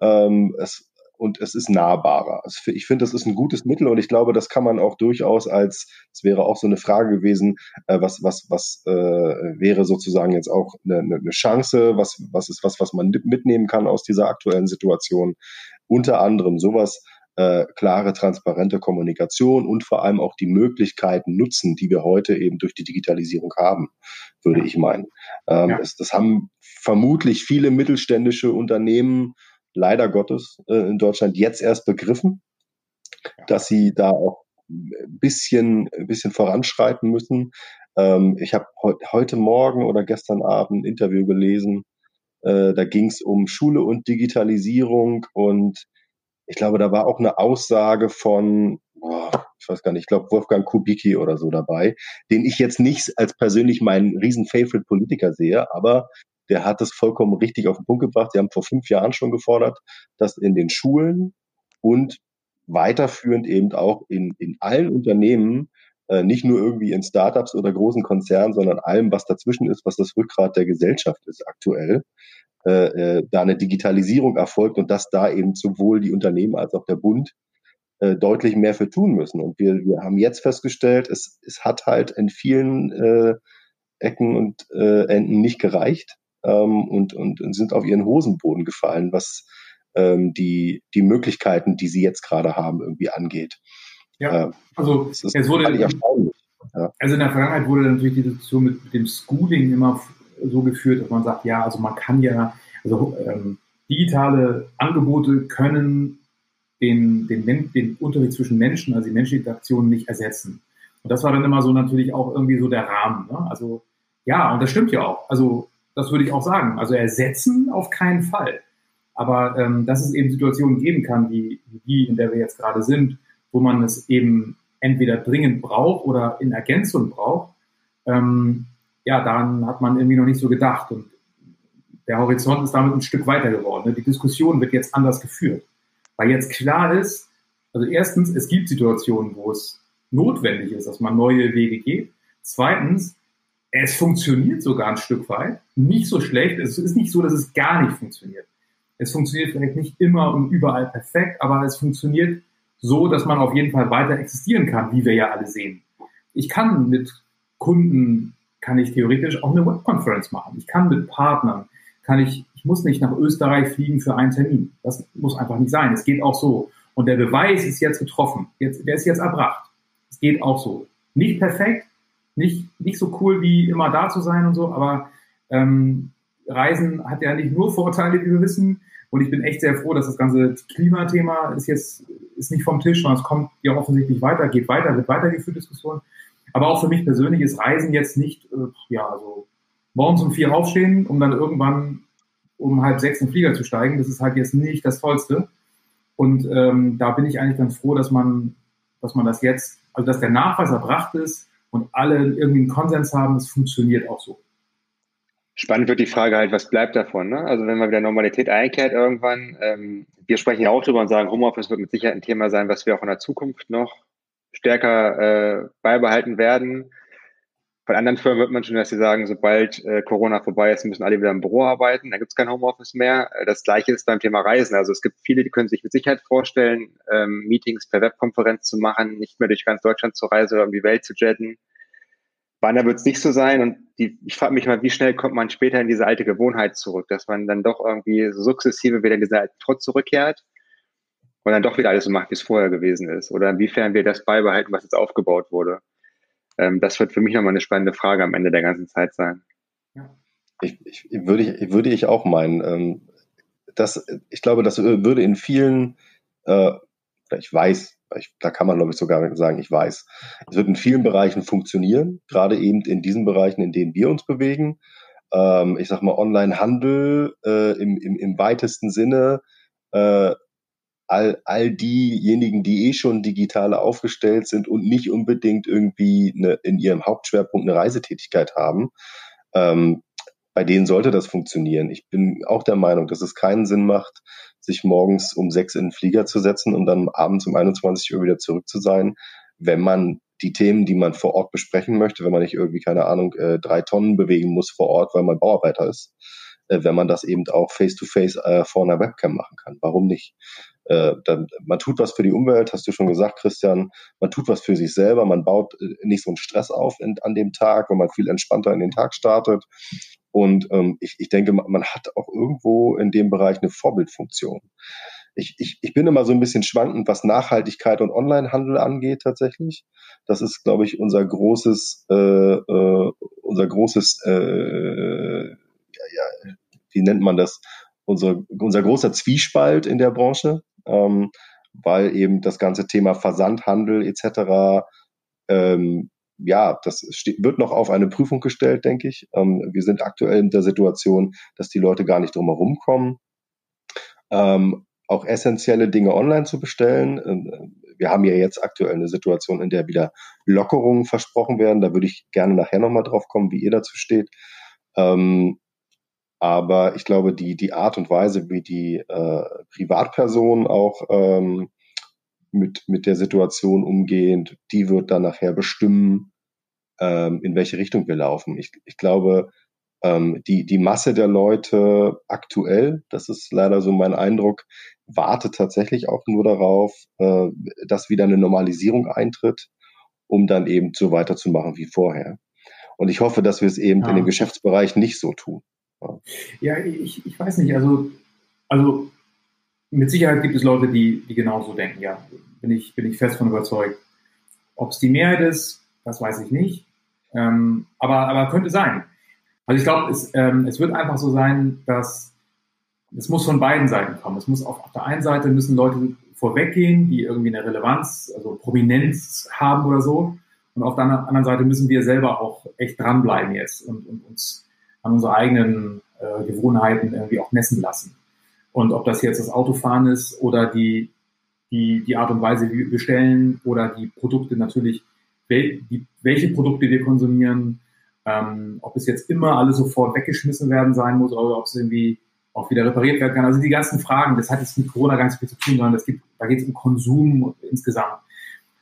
Ähm, es, und es ist nahbarer. Also ich finde, das ist ein gutes Mittel und ich glaube, das kann man auch durchaus als, es wäre auch so eine Frage gewesen, äh, was, was, was äh, wäre sozusagen jetzt auch eine, eine Chance, was, was ist was, was man mitnehmen kann aus dieser aktuellen Situation. Unter anderem sowas, äh, klare, transparente Kommunikation und vor allem auch die Möglichkeiten nutzen, die wir heute eben durch die Digitalisierung haben, würde ich meinen. Ähm, ja. das, das haben vermutlich viele mittelständische Unternehmen leider Gottes äh, in Deutschland jetzt erst begriffen, dass sie da auch ein bisschen, ein bisschen voranschreiten müssen. Ähm, ich habe he heute Morgen oder gestern Abend ein Interview gelesen Äh, da ging es um Schule und Digitalisierung und ich glaube, da war auch eine Aussage von, boah, ich weiß gar nicht, ich glaube Wolfgang Kubicki oder so dabei, den ich jetzt nicht als persönlich meinen riesen Favorite Politiker sehe, aber der hat es vollkommen richtig auf den Punkt gebracht. Sie haben vor fünf Jahren schon gefordert, dass in den Schulen und weiterführend eben auch in, in allen Unternehmen, äh, nicht nur irgendwie in Startups oder großen Konzernen, sondern allem, was dazwischen ist, was das Rückgrat der Gesellschaft ist aktuell, äh, äh, da eine Digitalisierung erfolgt und dass da eben sowohl die Unternehmen als auch der Bund äh, deutlich mehr für tun müssen. Und wir, wir haben jetzt festgestellt, es, es hat halt in vielen äh, Ecken und äh, Enden nicht gereicht ähm, und, und, und sind auf ihren Hosenboden gefallen, was ähm, die, die Möglichkeiten, die sie jetzt gerade haben, irgendwie angeht. Ja, äh, also es wurde, ja. also in der Vergangenheit wurde natürlich die Diskussion mit, mit dem Schooling immer so geführt, dass man sagt, ja, also man kann ja, also ähm, digitale Angebote können den, den, den Unterricht zwischen Menschen, also die menschliche Interaktion nicht ersetzen. Und das war dann immer so natürlich auch irgendwie so der Rahmen. Ne? Also ja, und das stimmt ja auch. Also das würde ich auch sagen. Also ersetzen auf keinen Fall. Aber ähm, dass es eben Situationen geben kann, wie, die, in der wir jetzt gerade sind, wo man es eben entweder dringend braucht oder in Ergänzung braucht, ähm, ja, daran hat man irgendwie noch nicht so gedacht. Und der Horizont ist damit ein Stück weiter geworden. Ne? Die Diskussion wird jetzt anders geführt. Weil jetzt klar ist, also erstens, es gibt Situationen, wo es notwendig ist, dass man neue Wege geht. Zweitens, es funktioniert sogar ein Stück weit. Nicht so schlecht. Es ist nicht so, dass es gar nicht funktioniert. Es funktioniert vielleicht nicht immer und überall perfekt, aber es funktioniert so, dass man auf jeden Fall weiter existieren kann, wie wir ja alle sehen. Ich kann mit Kunden, kann ich theoretisch auch eine Webconference machen. Ich kann mit Partnern, kann ich, ich muss nicht nach Österreich fliegen für einen Termin. Das muss einfach nicht sein. Es geht auch so. Und der Beweis ist jetzt getroffen. Jetzt, der ist jetzt erbracht. Es geht auch so. Nicht perfekt, nicht, nicht so cool wie immer da zu sein und so, aber ähm, Reisen hat ja nicht nur Vorteile, wie wir wissen. Und ich bin echt sehr froh, dass das ganze Klimathema ist jetzt ist nicht vom Tisch, sondern es kommt ja offensichtlich weiter, geht weiter, wird weitergeführt, Diskussion. Aber auch für mich persönlich ist Reisen jetzt nicht, äh, ja, also morgens um vier aufstehen, um dann irgendwann um halb sechs in den Flieger zu steigen. Das ist halt jetzt nicht das Tollste. Und ähm, da bin ich eigentlich ganz froh, dass man, dass man das jetzt, also dass der Nachweis erbracht ist und alle irgendwie einen Konsens haben, es funktioniert auch so. Spannend wird die Frage halt, was bleibt davon? Ne? Also wenn man wieder Normalität einkehrt irgendwann, ähm, wir sprechen ja auch drüber und sagen, Homeoffice wird mit Sicherheit ein Thema sein, was wir auch in der Zukunft noch stärker äh, beibehalten werden. Von anderen Firmen wird man schon, dass sie sagen, sobald äh, Corona vorbei ist, müssen alle wieder im Büro arbeiten, dann gibt es kein Homeoffice mehr. Äh, das gleiche ist beim Thema Reisen. Also es gibt viele, die können sich mit Sicherheit vorstellen, ähm, Meetings per Webkonferenz zu machen, nicht mehr durch ganz Deutschland zu reisen oder um die Welt zu jetten Wann wird es nicht so sein und die, ich frage mich mal, wie schnell kommt man später in diese alte Gewohnheit zurück, dass man dann doch irgendwie sukzessive wieder in diese alten Trotz zurückkehrt und dann doch wieder alles so macht, wie es vorher gewesen ist. Oder inwiefern wir das beibehalten, was jetzt aufgebaut wurde. Ähm, das wird für mich nochmal eine spannende Frage am Ende der ganzen Zeit sein. Ich, ich, würde, ich, würde ich auch meinen. Ähm, das, ich glaube, das würde in vielen, äh, ich weiß, ich, da kann man, glaube ich, sogar sagen, ich weiß. Es wird in vielen Bereichen funktionieren, gerade eben in diesen Bereichen, in denen wir uns bewegen. Ähm, ich sag mal, Online-Handel äh, im, im, im weitesten Sinne, äh, all, all diejenigen, die eh schon digital aufgestellt sind und nicht unbedingt irgendwie eine, in ihrem Hauptschwerpunkt eine Reisetätigkeit haben, ähm, bei denen sollte das funktionieren. Ich bin auch der Meinung, dass es keinen Sinn macht, sich morgens um sechs in den Flieger zu setzen und dann abends um 21 Uhr wieder zurück zu sein, wenn man die Themen, die man vor Ort besprechen möchte, wenn man nicht irgendwie, keine Ahnung, äh, drei Tonnen bewegen muss vor Ort, weil man Bauarbeiter ist, äh, wenn man das eben auch face-to-face -face, äh, vor einer Webcam machen kann. Warum nicht? Äh, dann, man tut was für die Umwelt, hast du schon gesagt, Christian. Man tut was für sich selber. Man baut äh, nicht so einen Stress auf in, an dem Tag, wenn man viel entspannter in den Tag startet. Und ähm, ich, ich denke, man hat auch irgendwo in dem Bereich eine Vorbildfunktion. Ich, ich, ich bin immer so ein bisschen schwankend, was Nachhaltigkeit und Onlinehandel angeht tatsächlich. Das ist, glaube ich, unser großes, äh, äh, unser großes, äh, ja, ja, wie nennt man das? Unser, unser großer Zwiespalt in der Branche ähm, weil eben das ganze Thema Versandhandel etc. Ähm, ja, das wird noch auf eine Prüfung gestellt, denke ich. Ähm, wir sind aktuell in der Situation, dass die Leute gar nicht drum herum kommen, ähm, auch essentielle Dinge online zu bestellen. Ähm, wir haben ja jetzt aktuell eine Situation, in der wieder Lockerungen versprochen werden. Da würde ich gerne nachher nochmal drauf kommen, wie ihr dazu steht. Ähm, aber ich glaube, die, die Art und Weise, wie die äh, Privatpersonen auch ähm, mit, mit der Situation umgehen, die wird dann nachher bestimmen, ähm, in welche Richtung wir laufen. Ich, ich glaube, ähm, die, die Masse der Leute aktuell, das ist leider so mein Eindruck, wartet tatsächlich auch nur darauf, äh, dass wieder eine Normalisierung eintritt, um dann eben so weiterzumachen wie vorher. Und ich hoffe, dass wir es eben ja. in dem Geschäftsbereich nicht so tun. Ja, ich, ich weiß nicht. Also, also mit Sicherheit gibt es Leute, die, die genauso denken. Ja, bin ich, bin ich fest von überzeugt. Ob es die Mehrheit ist, das weiß ich nicht. Ähm, aber, aber könnte sein. Also ich glaube, es, ähm, es wird einfach so sein, dass es muss von beiden Seiten kommen. Es muss auf, auf der einen Seite müssen Leute vorweggehen, die irgendwie eine Relevanz, also Prominenz haben oder so. Und auf der anderen Seite müssen wir selber auch echt dranbleiben jetzt und, und uns an unsere eigenen äh, Gewohnheiten irgendwie auch messen lassen. Und ob das jetzt das Autofahren ist oder die, die, die Art und Weise, wie wir bestellen oder die Produkte natürlich, wel, die, welche Produkte wir konsumieren, ähm, ob es jetzt immer alles sofort weggeschmissen werden sein muss oder ob es irgendwie auch wieder repariert werden kann. Also die ganzen Fragen, das hat jetzt mit Corona so viel zu tun, sondern das gibt, da geht es um Konsum insgesamt.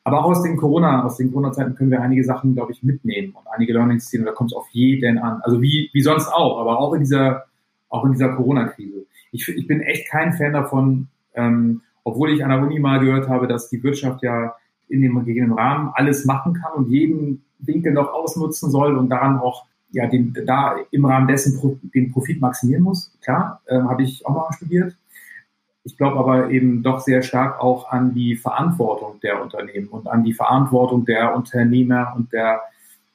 Aber auch aus den Corona, aus den Corona-Zeiten können wir einige Sachen, glaube ich, mitnehmen und einige Learnings ziehen. Und da kommt es auf jeden an. Also wie, wie sonst auch, aber auch in dieser, auch in dieser Corona-Krise. Ich, ich bin echt kein Fan davon, ähm, obwohl ich an der Uni mal gehört habe, dass die Wirtschaft ja in dem gegebenen Rahmen alles machen kann und jeden Winkel noch ausnutzen soll und daran auch ja den, da im Rahmen dessen den Profit maximieren muss. Klar, äh, habe ich auch mal studiert. Ich glaube aber eben doch sehr stark auch an die Verantwortung der Unternehmen und an die Verantwortung der Unternehmer und der,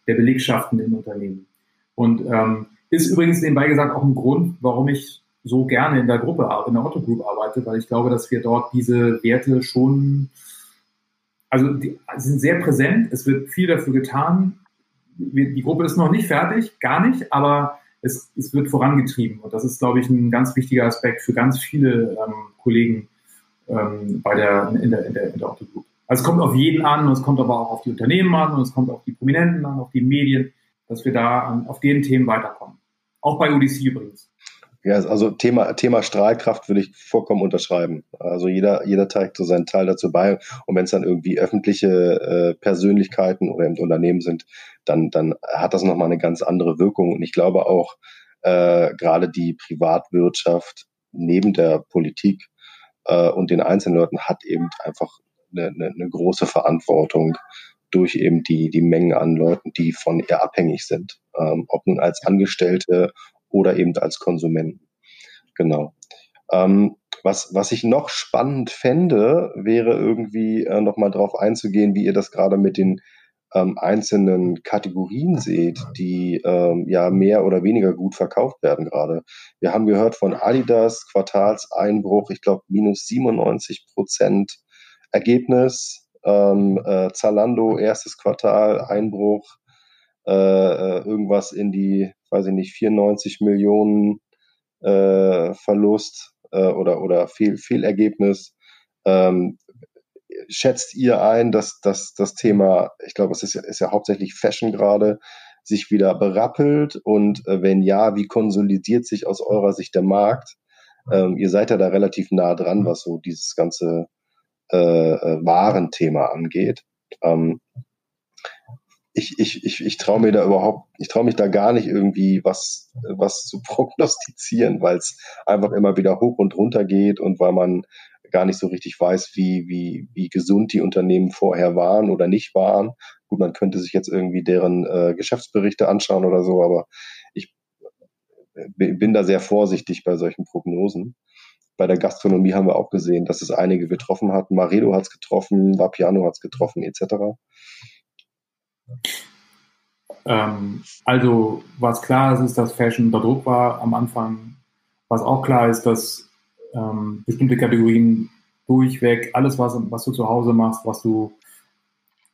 der Belegschaften in Unternehmen. Und ähm, ist übrigens nebenbei gesagt auch ein Grund, warum ich so gerne in der Gruppe, in der Otto Group arbeite, weil ich glaube, dass wir dort diese Werte schon, also die sind sehr präsent, es wird viel dafür getan. Die Gruppe ist noch nicht fertig, gar nicht, aber es, es wird vorangetrieben. Und das ist, glaube ich, ein ganz wichtiger Aspekt für ganz viele ähm, Kollegen ähm, bei der, in, der, in, der, in der Otto. Also es kommt auf jeden an und es kommt aber auch auf die Unternehmen an und es kommt auf die Prominenten an, auf die Medien, dass wir da an, auf den Themen weiterkommen. Auch bei UDC übrigens. Ja, also Thema, Thema Strahlkraft würde ich vollkommen unterschreiben. Also jeder, jeder trägt so seinen Teil dazu bei. Und wenn es dann irgendwie öffentliche äh, Persönlichkeiten oder im Unternehmen sind, dann, dann hat das nochmal eine ganz andere Wirkung. Und ich glaube auch, äh, gerade die Privatwirtschaft neben der Politik äh, und den einzelnen Leuten hat eben einfach eine, eine, eine große Verantwortung durch eben die, die Mengen an Leuten, die von ihr abhängig sind. Ähm, ob nun als Angestellte oder eben als Konsumenten. Genau. Ähm, was, was ich noch spannend fände, wäre irgendwie äh, nochmal drauf einzugehen, wie ihr das gerade mit den ähm, einzelnen Kategorien seht, die ähm, ja mehr oder weniger gut verkauft werden gerade. Wir haben gehört von Adidas, Quartalseinbruch, ich glaube minus 97 Prozent Ergebnis, ähm, äh, Zalando erstes Quartal Einbruch, äh, äh, irgendwas in die, weiß ich nicht, 94 Millionen äh, Verlust äh, oder, oder Fehl, Fehlergebnis. Ähm, schätzt ihr ein, dass, dass das Thema, ich glaube, es ist ja, ist ja hauptsächlich Fashion gerade, sich wieder berappelt? Und äh, wenn ja, wie konsolidiert sich aus eurer Sicht der Markt? Ähm, ihr seid ja da relativ nah dran, was so dieses ganze äh, äh Warenthema angeht. Ähm, ich, ich, ich, ich traue mir da überhaupt, ich traue mich da gar nicht irgendwie was, was zu prognostizieren, weil es einfach immer wieder hoch und runter geht und weil man gar nicht so richtig weiß, wie, wie, wie gesund die Unternehmen vorher waren oder nicht waren. Gut, man könnte sich jetzt irgendwie deren äh, Geschäftsberichte anschauen oder so, aber ich bin da sehr vorsichtig bei solchen Prognosen. Bei der Gastronomie haben wir auch gesehen, dass es einige getroffen hat. Maredo hat es getroffen, Vapiano hat es getroffen, etc. Ähm, also, was klar ist, ist, dass Fashion unter Druck war am Anfang. Was auch klar ist, dass ähm, bestimmte Kategorien durchweg, alles, was, was du zu Hause machst, was du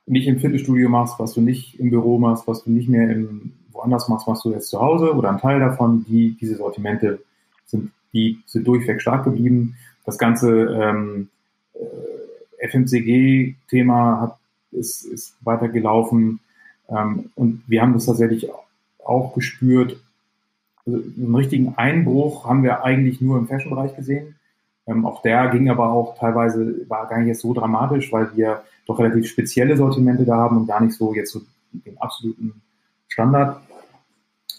nicht im Fitnessstudio machst, was du nicht im Büro machst, was du nicht mehr im, woanders machst, machst du jetzt zu Hause oder ein Teil davon, die, diese Sortimente sind, die sind durchweg stark geblieben. Das ganze ähm, äh, FMCG-Thema ist, ist weitergelaufen ähm, und wir haben das tatsächlich auch gespürt. Also einen richtigen Einbruch haben wir eigentlich nur im Fashion-Bereich gesehen. Ähm, auch der ging aber auch teilweise, war gar nicht so dramatisch, weil wir doch relativ spezielle Sortimente da haben und gar nicht so jetzt so den absoluten Standard.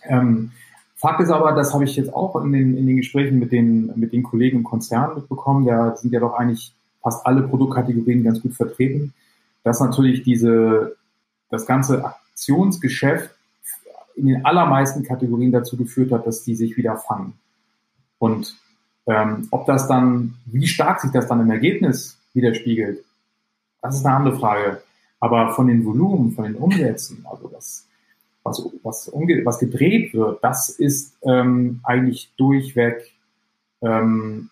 Ähm, Fakt ist aber, das habe ich jetzt auch in den, in den Gesprächen mit den, mit den Kollegen im Konzern mitbekommen, da sind ja doch eigentlich fast alle Produktkategorien ganz gut vertreten, dass natürlich diese, das ganze Aktionsgeschäft in den allermeisten Kategorien dazu geführt hat, dass die sich wieder fangen. Und ähm, ob das dann, wie stark sich das dann im Ergebnis widerspiegelt, das ist eine andere Frage. Aber von den Volumen, von den Umsätzen, also das, was, was, was gedreht wird, das ist ähm, eigentlich durchweg, ähm,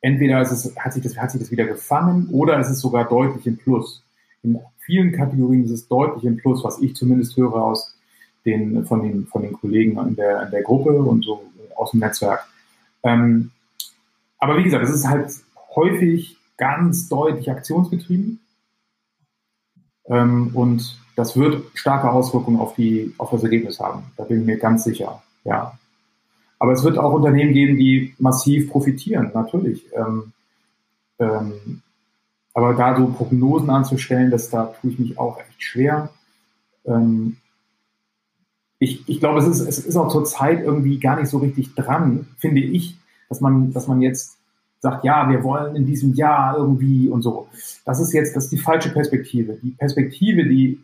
entweder ist es, hat, sich das, hat sich das wieder gefangen oder es ist sogar deutlich im Plus. In vielen Kategorien ist es deutlich im Plus, was ich zumindest höre aus den, von, den, von den Kollegen in der, in der Gruppe und so aus dem Netzwerk. Ähm, aber wie gesagt, es ist halt häufig ganz deutlich aktionsgetrieben. Ähm, und das wird starke Auswirkungen auf, die, auf das Ergebnis haben. Da bin ich mir ganz sicher. Ja. Aber es wird auch Unternehmen geben, die massiv profitieren, natürlich. Ähm, ähm, aber da so Prognosen anzustellen, das, da tue ich mich auch echt schwer. Ähm, ich, ich glaube, es ist, es ist auch zurzeit irgendwie gar nicht so richtig dran, finde ich, dass man, dass man jetzt sagt, ja, wir wollen in diesem Jahr irgendwie und so. Das ist jetzt, das ist die falsche Perspektive. Die Perspektive, die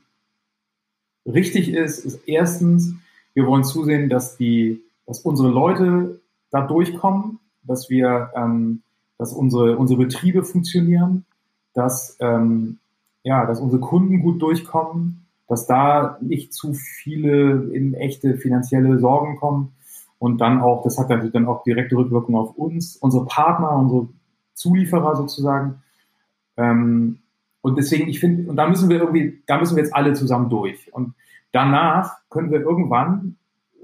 richtig ist, ist erstens, wir wollen zusehen, dass die, dass unsere Leute da durchkommen, dass wir, ähm, dass unsere, unsere Betriebe funktionieren, dass, ähm, ja, dass unsere Kunden gut durchkommen, dass da nicht zu viele in echte finanzielle Sorgen kommen und dann auch, das hat natürlich dann auch direkte Rückwirkungen auf uns, unsere Partner, unsere Zulieferer sozusagen. Ähm, und deswegen, ich finde, und da müssen wir irgendwie, da müssen wir jetzt alle zusammen durch. Und danach können wir irgendwann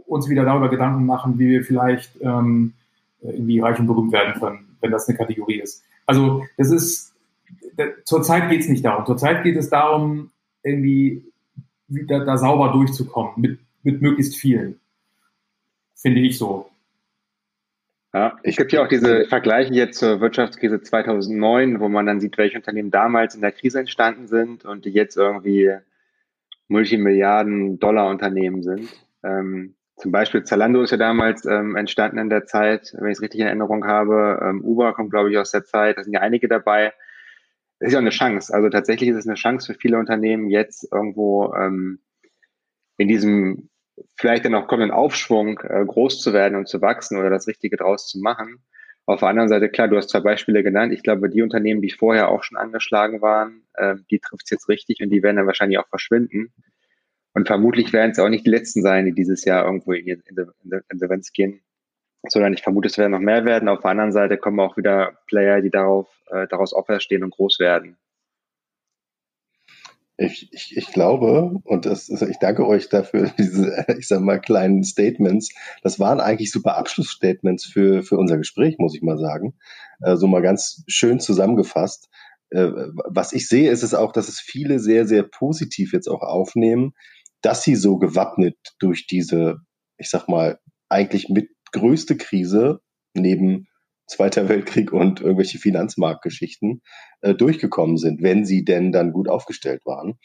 uns wieder darüber Gedanken machen, wie wir vielleicht ähm, irgendwie reich und berühmt werden können, wenn das eine Kategorie ist. Also das ist, zurzeit geht es nicht darum. Zurzeit geht es darum, irgendwie da, da sauber durchzukommen mit, mit möglichst vielen. Finde ich so. Ja, es gibt ja auch diese Vergleiche jetzt zur Wirtschaftskrise 2009, wo man dann sieht, welche Unternehmen damals in der Krise entstanden sind und die jetzt irgendwie Multimilliarden Dollar Unternehmen sind. Ähm, zum Beispiel Zalando ist ja damals ähm, entstanden in der Zeit, wenn ich es richtig in Erinnerung habe. Ähm, Uber kommt, glaube ich, aus der Zeit. Da sind ja einige dabei. Ist ja eine Chance. Also tatsächlich ist es eine Chance für viele Unternehmen, jetzt irgendwo ähm, in diesem vielleicht dann auch kommenden Aufschwung äh, groß zu werden und zu wachsen oder das Richtige draus zu machen. Auf der anderen Seite, klar, du hast zwei Beispiele genannt. Ich glaube, die Unternehmen, die vorher auch schon angeschlagen waren, äh, die trifft es jetzt richtig und die werden dann wahrscheinlich auch verschwinden. Und vermutlich werden es auch nicht die letzten sein, die dieses Jahr irgendwo in, in Insolvenz gehen, sondern ich vermute, es werden noch mehr werden. Auf der anderen Seite kommen auch wieder Player, die darauf, äh, daraus auferstehen und groß werden. Ich, ich, ich glaube, und das ist, ich danke euch dafür, diese, ich sag mal, kleinen Statements. Das waren eigentlich super Abschlussstatements für, für unser Gespräch, muss ich mal sagen. Äh, so mal ganz schön zusammengefasst. Äh, was ich sehe, ist es auch, dass es viele sehr, sehr positiv jetzt auch aufnehmen, dass sie so gewappnet durch diese, ich sag mal, eigentlich mit größte Krise neben Zweiter Weltkrieg und irgendwelche Finanzmarktgeschichten äh, durchgekommen sind, wenn sie denn dann gut aufgestellt waren.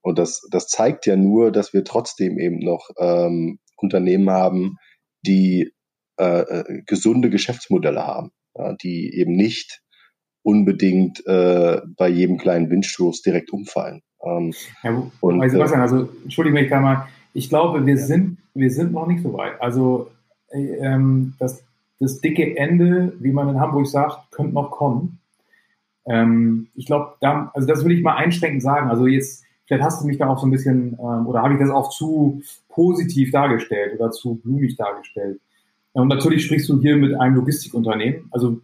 Und das, das zeigt ja nur, dass wir trotzdem eben noch ähm, Unternehmen haben, die äh, äh, gesunde Geschäftsmodelle haben, ja, die eben nicht unbedingt äh, bei jedem kleinen Windstoß direkt umfallen. Ähm, ja, und, also, Sebastian, also entschuldige mich da mal, ich glaube, wir ja. sind, wir sind noch nicht so weit. Also äh, ähm, das das dicke Ende, wie man in Hamburg sagt, könnte noch kommen. Ähm, ich glaube, da, also das will ich mal einschränkend sagen. Also jetzt, vielleicht hast du mich da auch so ein bisschen, ähm, oder habe ich das auch zu positiv dargestellt oder zu blumig dargestellt. Und natürlich sprichst du hier mit einem Logistikunternehmen. Also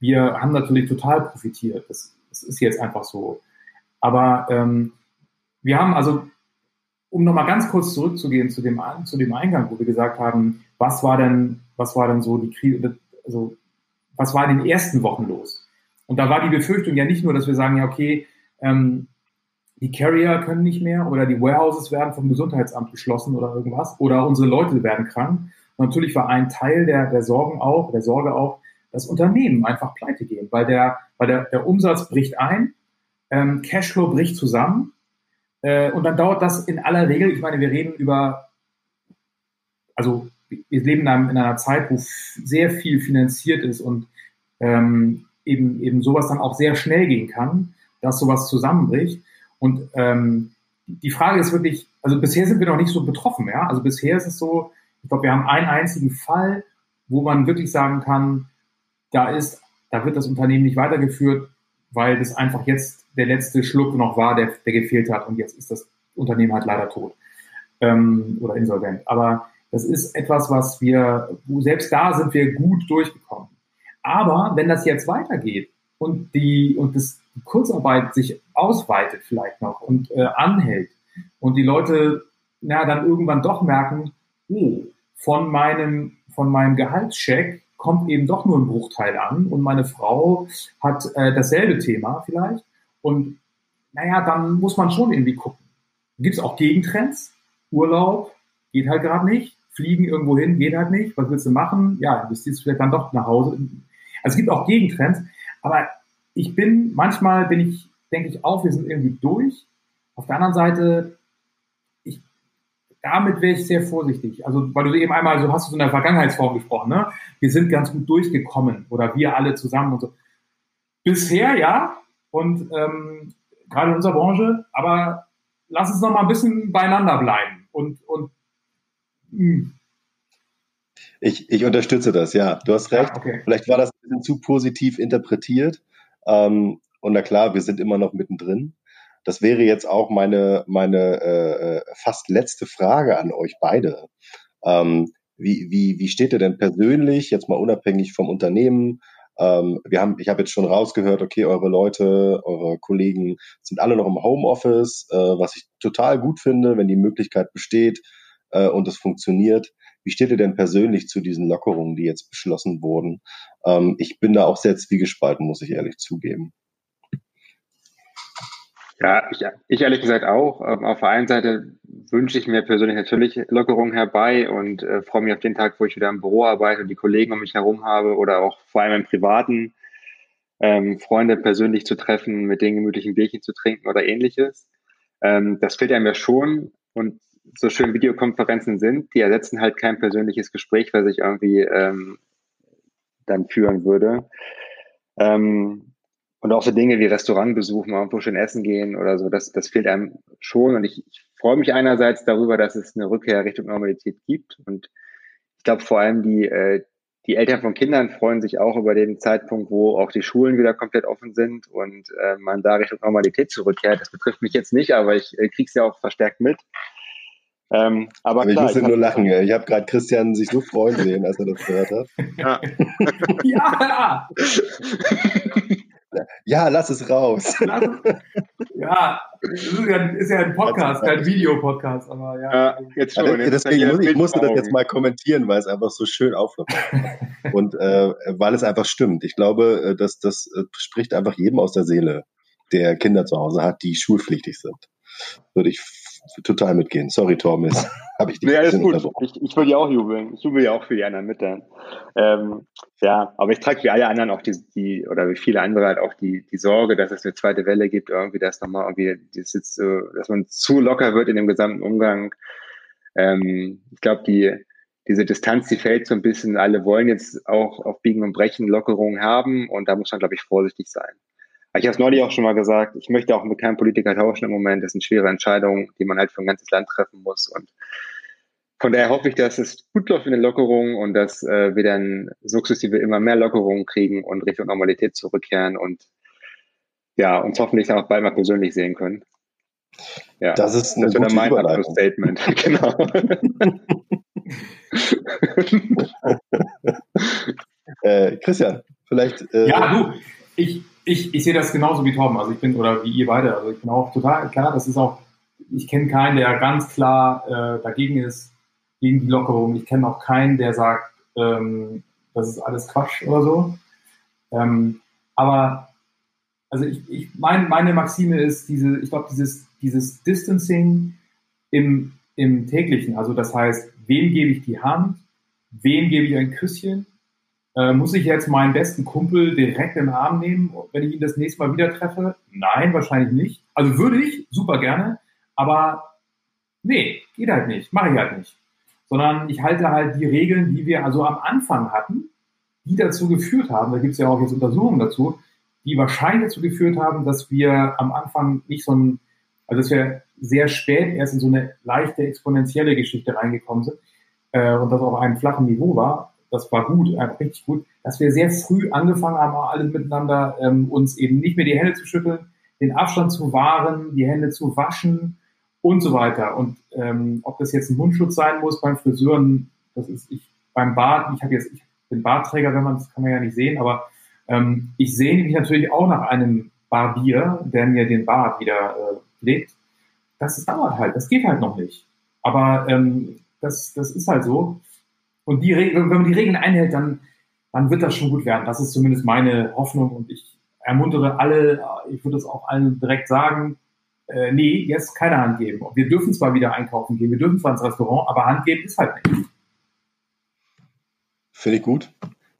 wir haben natürlich total profitiert. Das, das ist jetzt einfach so. Aber ähm, wir haben also, um nochmal ganz kurz zurückzugehen zu dem, zu dem Eingang, wo wir gesagt haben, was war denn, was war denn so die Krise, also was war in den ersten Wochen los? Und da war die Befürchtung ja nicht nur, dass wir sagen, ja, okay, ähm, die Carrier können nicht mehr oder die Warehouses werden vom Gesundheitsamt geschlossen oder irgendwas oder unsere Leute werden krank. Und natürlich war ein Teil der, der Sorgen auch, der Sorge auch, dass Unternehmen einfach pleite gehen, weil der, weil der, der Umsatz bricht ein, ähm, Cashflow bricht zusammen äh, und dann dauert das in aller Regel, ich meine, wir reden über, also wir leben in, einer Zeit, wo sehr viel finanziert ist und ähm, eben, eben sowas dann auch sehr schnell gehen kann, dass sowas zusammenbricht. Und ähm, die Frage ist wirklich, also bisher sind wir noch nicht so betroffen, ja. Also bisher ist es so, ich glaube, wir haben einen einzigen Fall, wo man wirklich sagen kann, da ist, da wird das Unternehmen nicht weitergeführt, weil das einfach jetzt der letzte Schluck noch war, der, der gefehlt hat und jetzt ist das Unternehmen halt leider tot ähm, oder insolvent. Aber das ist etwas, was wir, selbst da sind wir gut durchgekommen. Aber wenn das jetzt weitergeht und die und das, Kurzarbeit sich ausweitet vielleicht noch und äh, anhält und die Leute na dann irgendwann doch merken, oh, von meinem von meinem Gehaltscheck kommt eben doch nur ein Bruchteil an und meine Frau hat äh, dasselbe Thema vielleicht. Und naja, dann muss man schon irgendwie gucken. Gibt es auch Gegentrends? Urlaub geht halt gerade nicht. Fliegen irgendwo hin geht halt nicht. Was willst du machen? Ja, investierst vielleicht dann doch nach Hause. Also es gibt auch Gegentrends. Aber ich bin, manchmal bin ich, denke ich auch, wir sind irgendwie durch. Auf der anderen Seite damit wäre ich sehr vorsichtig. Also, weil du eben einmal, so hast du in der Vergangenheitsform gesprochen, ne? Wir sind ganz gut durchgekommen oder wir alle zusammen und so. Bisher ja, und ähm, gerade in unserer Branche, aber lass uns noch mal ein bisschen beieinander bleiben und, und ich, ich unterstütze das, ja. Du hast recht. Ja, okay. Vielleicht war das ein bisschen zu positiv interpretiert. Ähm, und na klar, wir sind immer noch mittendrin. Das wäre jetzt auch meine, meine äh, äh, fast letzte Frage an euch beide. Ähm, wie, wie, wie steht ihr denn persönlich, jetzt mal unabhängig vom Unternehmen? Ähm, wir haben, ich habe jetzt schon rausgehört, okay, eure Leute, eure Kollegen sind alle noch im Homeoffice, äh, was ich total gut finde, wenn die Möglichkeit besteht äh, und es funktioniert. Wie steht ihr denn persönlich zu diesen Lockerungen, die jetzt beschlossen wurden? Ähm, ich bin da auch sehr zwiegespalten, muss ich ehrlich zugeben. Ja, ich, ich ehrlich gesagt auch. Ähm, auf der einen Seite wünsche ich mir persönlich natürlich Lockerung herbei und äh, freue mich auf den Tag, wo ich wieder im Büro arbeite und die Kollegen um mich herum habe oder auch vor allem im Privaten ähm, Freunde persönlich zu treffen, mit denen gemütlichen Bierchen zu trinken oder ähnliches. Ähm, das fehlt einem ja schon und so schön Videokonferenzen sind, die ersetzen halt kein persönliches Gespräch, was ich irgendwie ähm, dann führen würde. Ähm, und auch so Dinge wie Restaurantbesuch, mal irgendwo schön essen gehen oder so, das, das fehlt einem schon. Und ich, ich freue mich einerseits darüber, dass es eine Rückkehr Richtung Normalität gibt. Und ich glaube vor allem die, äh, die Eltern von Kindern freuen sich auch über den Zeitpunkt, wo auch die Schulen wieder komplett offen sind und äh, man da Richtung Normalität zurückkehrt. Das betrifft mich jetzt nicht, aber ich äh, kriege es ja auch verstärkt mit. Ähm, aber, aber klar, ich musste nur lachen. Ich habe gerade Christian sich so freuen sehen, als er das gehört hat. Ja. ja. Ja, lass es raus. ja, ist ja, ist ja ein Podcast, kein Videopodcast, aber ja. ja jetzt schon. Ja, deswegen muss, ich musste das jetzt mal kommentieren, weil es einfach so schön aufläuft. Und äh, weil es einfach stimmt. Ich glaube, äh, dass das äh, spricht einfach jedem aus der Seele, der Kinder zu Hause hat, die schulpflichtig sind. Würde ich total mitgehen. Sorry, Tormis. Habe ich dich nee, alles gut. Ich, ich würde ja auch jubeln. Ich jubel ja auch für die anderen mit dann. Ähm, ja, aber ich trage wie alle anderen auch die, die, oder wie viele andere halt auch die, die Sorge, dass es eine zweite Welle gibt, irgendwie, dass nochmal irgendwie, das jetzt so, dass man zu locker wird in dem gesamten Umgang. Ähm, ich glaube, die, diese Distanz, die fällt so ein bisschen. Alle wollen jetzt auch auf Biegen und Brechen Lockerungen haben und da muss man, glaube ich, vorsichtig sein. Ich habe es neulich auch schon mal gesagt, ich möchte auch mit keinem Politiker tauschen im Moment. Das sind schwere Entscheidungen, die man halt für ein ganzes Land treffen muss. Und von daher hoffe ich, dass es gut läuft in den Lockerungen und dass äh, wir dann sukzessive immer mehr Lockerungen kriegen und Richtung Normalität zurückkehren und ja, uns hoffentlich dann auch bald mal persönlich sehen können. Ja, das ist ein das gute mein Statement. genau. äh, Christian, vielleicht. Äh, ja, du, ich, ich, ich sehe das genauso wie Torben. Also ich bin, oder wie ihr beide, also ich bin auch total klar, das ist auch ich kenne keinen, der ganz klar äh, dagegen ist, gegen die Lockerung. Ich kenne auch keinen, der sagt, ähm, das ist alles Quatsch oder so. Ähm, aber also ich, ich mein, meine Maxime ist diese, ich glaube, dieses, dieses Distancing im, im täglichen, also das heißt, wem gebe ich die Hand, wem gebe ich ein Küsschen, äh, muss ich jetzt meinen besten Kumpel direkt im Arm nehmen, wenn ich ihn das nächste Mal wieder treffe? Nein, wahrscheinlich nicht. Also würde ich, super gerne, aber nee, geht halt nicht, mache ich halt nicht. Sondern ich halte halt die Regeln, die wir also am Anfang hatten, die dazu geführt haben, da gibt es ja auch jetzt Untersuchungen dazu, die wahrscheinlich dazu geführt haben, dass wir am Anfang nicht so ein, also dass wir sehr spät erst in so eine leichte exponentielle Geschichte reingekommen sind äh, und das auf einem flachen Niveau war. Das war gut, einfach richtig gut, dass wir sehr früh angefangen haben, alle miteinander ähm, uns eben nicht mehr die Hände zu schütteln, den Abstand zu wahren, die Hände zu waschen und so weiter. Und ähm, ob das jetzt ein Mundschutz sein muss beim Friseuren, das ist ich beim Bart, ich habe jetzt, ich bin Bartträger, wenn man das kann man ja nicht sehen, aber ähm, ich sehne mich natürlich auch nach einem Barbier, der mir den Bart wieder äh, pflegt. Das dauert halt, das geht halt noch nicht. Aber ähm, das, das ist halt so. Und die Regeln, wenn man die Regeln einhält, dann, dann wird das schon gut werden. Das ist zumindest meine Hoffnung und ich ermuntere alle, ich würde es auch allen direkt sagen, äh, nee, jetzt keine Hand geben. Wir dürfen zwar wieder einkaufen gehen, wir dürfen zwar ins Restaurant, aber Hand geben ist halt nicht. Finde ich gut.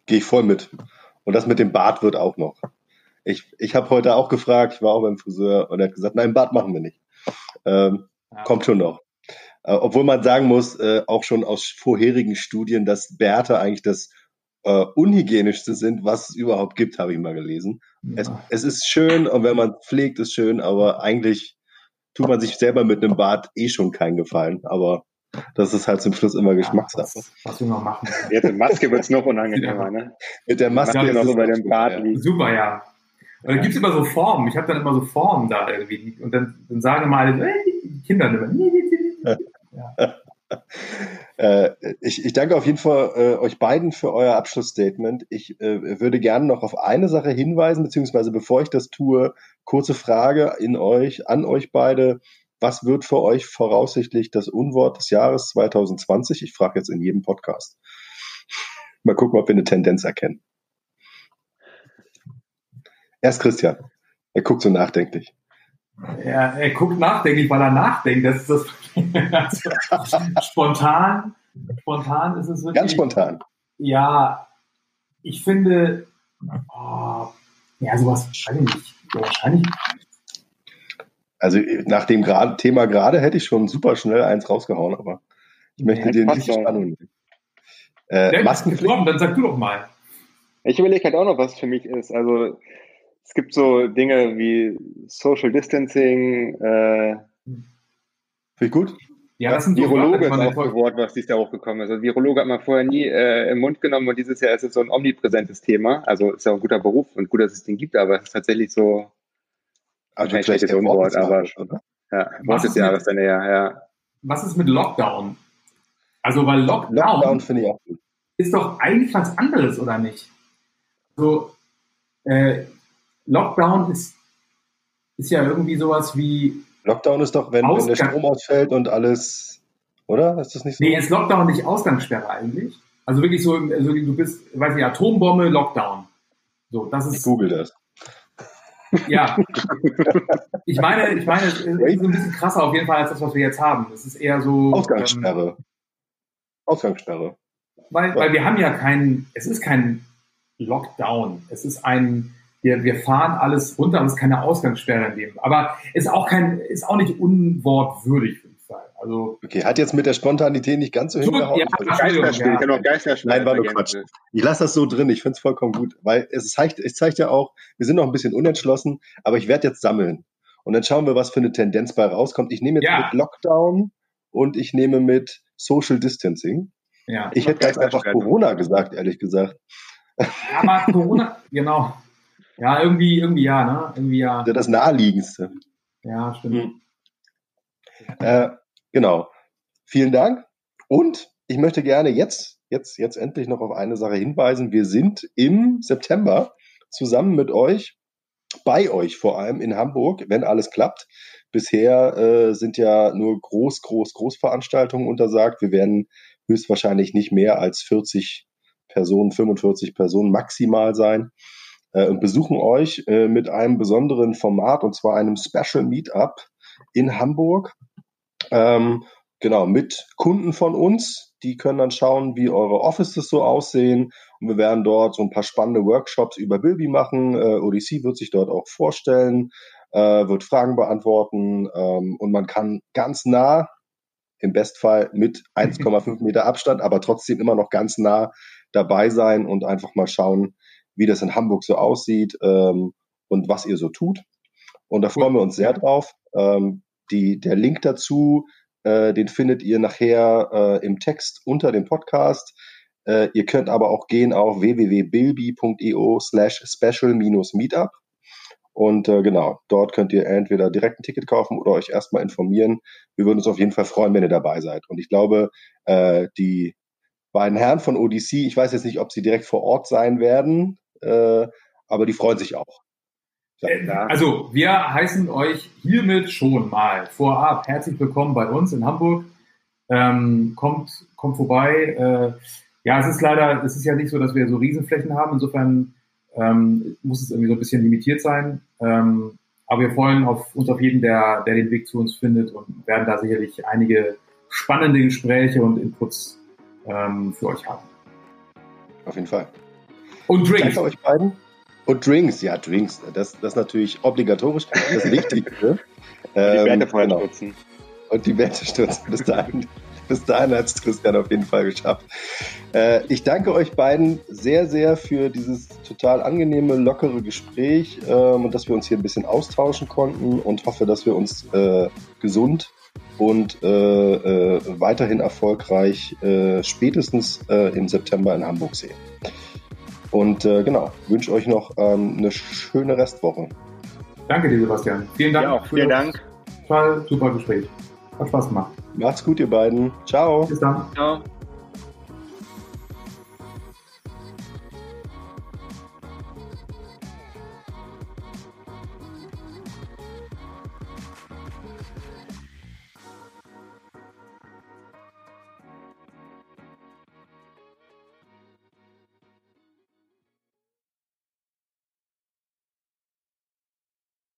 Gehe ich voll mit. Und das mit dem Bart wird auch noch. Ich, ich habe heute auch gefragt, ich war auch beim Friseur und er hat gesagt, nein, Bart machen wir nicht. Ähm, ja. Kommt schon noch. Äh, obwohl man sagen muss, äh, auch schon aus vorherigen Studien, dass Bärte eigentlich das äh, unhygienischste sind, was es überhaupt gibt, habe ich mal gelesen. Ja. Es, es ist schön und wenn man pflegt, ist schön, aber eigentlich tut man sich selber mit einem Bart eh schon keinen Gefallen. Aber das ist halt zum Schluss immer Geschmackssache. Ja, was, was, wir noch machen. Jetzt mit Maske wird es noch unangenehmer, ne? Mit der Maske ja, noch über dem Bart liegt. Super, ja. Und dann gibt es immer so Formen. Ich habe dann immer so Formen da irgendwie. Und dann, dann sagen immer alle, hey, die Kinder immer, nee, nee, nee. Äh, ich, ich danke auf jeden Fall äh, euch beiden für euer Abschlussstatement. Ich äh, würde gerne noch auf eine Sache hinweisen, beziehungsweise bevor ich das tue, kurze Frage in euch, an euch beide. Was wird für euch voraussichtlich das Unwort des Jahres 2020? Ich frage jetzt in jedem Podcast. Mal gucken, ob wir eine Tendenz erkennen. Erst Christian. Er guckt so nachdenklich. Ja, er guckt nachdenklich, weil er nachdenkt. Das ist das spontan. Spontan ist es wirklich. Ganz spontan. Ja, ich finde, oh, ja, sowas wahrscheinlich Ja, wahrscheinlich. Also nach dem grad, Thema gerade hätte ich schon super schnell eins rausgehauen, aber ich möchte ja, dir nicht die Spannung nehmen. Äh, Maskenpflicht. Dann sag du doch mal. Ich überlege halt auch noch, was für mich ist. Also es gibt so Dinge wie Social Distancing. Äh, Finde ich gut. Ja, das sind Virologe ist auch ein Wort, was dieses Jahr hochgekommen ist. Also Virologe hat man vorher nie äh, im Mund genommen und dieses Jahr ist es so ein omnipräsentes Thema. Also ist ja ein guter Beruf und gut, dass es den gibt, aber es ist tatsächlich so also ein schlechtes Unwort, aber oder? ja, Wort des Jahres dann eher, ja. Was ist mit Lockdown? Also, weil Lockdown, Lockdown finde ich auch gut. ist doch eigentlich was anderes, oder nicht? So, äh, Lockdown ist, ist ja irgendwie sowas wie. Lockdown ist doch, wenn, wenn der Strom ausfällt und alles, oder? Ist das nicht so? Nee, ist Lockdown nicht Ausgangssperre eigentlich? Also wirklich so, also du bist, weiß ich, Atombombe, Lockdown. So, das ist. Ich google das. Ja. ich meine, ich meine, es ist so ein bisschen krasser auf jeden Fall als das, was wir jetzt haben. Es ist eher so. Ausgangssperre. Ähm, Ausgangssperre. Weil, weil wir haben ja keinen, es ist kein Lockdown. Es ist ein, wir, wir fahren alles runter und es ist keine Ausgangssperre in dem. Aber ist auch kein, ist auch nicht unwortwürdig, würde ich sagen. Also, okay, hat jetzt mit der Spontanität nicht ganz so hingehauen. Ja, Geisterspiel, ja. kann auch Geisterspiel. Nein, war nur Quatsch. Ich lasse das so drin, ich finde es vollkommen gut, weil es zeigt, es zeigt ja auch, wir sind noch ein bisschen unentschlossen, aber ich werde jetzt sammeln. Und dann schauen wir, was für eine Tendenz bei rauskommt. Ich nehme jetzt ja. mit Lockdown und ich nehme mit Social Distancing. Ja, ich hätte ganz einfach Corona gesagt, ehrlich gesagt. Ja, aber Corona, genau. Ja, irgendwie, irgendwie ja, ne? Irgendwie ja. Das naheliegendste. Ja, stimmt. Hm. Äh, genau. Vielen Dank. Und ich möchte gerne jetzt, jetzt, jetzt endlich noch auf eine Sache hinweisen. Wir sind im September zusammen mit euch bei euch vor allem in Hamburg, wenn alles klappt. Bisher äh, sind ja nur Groß, Groß, Großveranstaltungen untersagt. Wir werden höchstwahrscheinlich nicht mehr als 40 Personen, 45 Personen maximal sein äh, und besuchen euch äh, mit einem besonderen Format und zwar einem Special Meetup in Hamburg. Ähm, genau, mit Kunden von uns. Die können dann schauen, wie eure Offices so aussehen. Und wir werden dort so ein paar spannende Workshops über Bilby machen. Äh, ODC wird sich dort auch vorstellen, äh, wird Fragen beantworten ähm, und man kann ganz nah, im Bestfall mit 1,5 Meter Abstand, aber trotzdem immer noch ganz nah dabei sein und einfach mal schauen, wie das in Hamburg so aussieht ähm, und was ihr so tut. Und da freuen wir uns sehr drauf. Ähm, die, der Link dazu, äh, den findet ihr nachher äh, im Text unter dem Podcast. Äh, ihr könnt aber auch gehen auf www.bilby.io slash special-meetup. Und äh, genau, dort könnt ihr entweder direkt ein Ticket kaufen oder euch erstmal informieren. Wir würden uns auf jeden Fall freuen, wenn ihr dabei seid. Und ich glaube, äh, die beiden Herren von ODC, ich weiß jetzt nicht, ob sie direkt vor Ort sein werden, äh, aber die freuen sich auch. Äh, also, wir heißen euch hiermit schon mal vorab herzlich willkommen bei uns in Hamburg. Ähm, kommt, kommt vorbei. Äh, ja, es ist leider, es ist ja nicht so, dass wir so Riesenflächen haben. Insofern ähm, muss es irgendwie so ein bisschen limitiert sein. Ähm, aber wir freuen auf, uns auf jeden, der, der den Weg zu uns findet und werden da sicherlich einige spannende Gespräche und Inputs ähm, für euch haben. Auf jeden Fall. Und Drinks. Danke euch beiden. Und Drinks, ja, Drinks. Das, das ist natürlich obligatorisch, das Wichtigste. die Werte ähm, vorher genau. nutzen. Und die Werte stürzen. Bis dahin, bis dahin hat es Christian auf jeden Fall geschafft. Äh, ich danke euch beiden sehr, sehr für dieses total angenehme, lockere Gespräch ähm, und dass wir uns hier ein bisschen austauschen konnten und hoffe, dass wir uns äh, gesund und äh, weiterhin erfolgreich spätestens im September in Hamburg sehen. Und äh, genau, wünsche euch noch ähm, eine schöne Restwoche. Danke dir, Sebastian. Vielen Dank. Ja, auch vielen Dank. Total super Gespräch. Hat Spaß gemacht. Macht's gut, ihr beiden. Ciao. Bis dann. Ciao.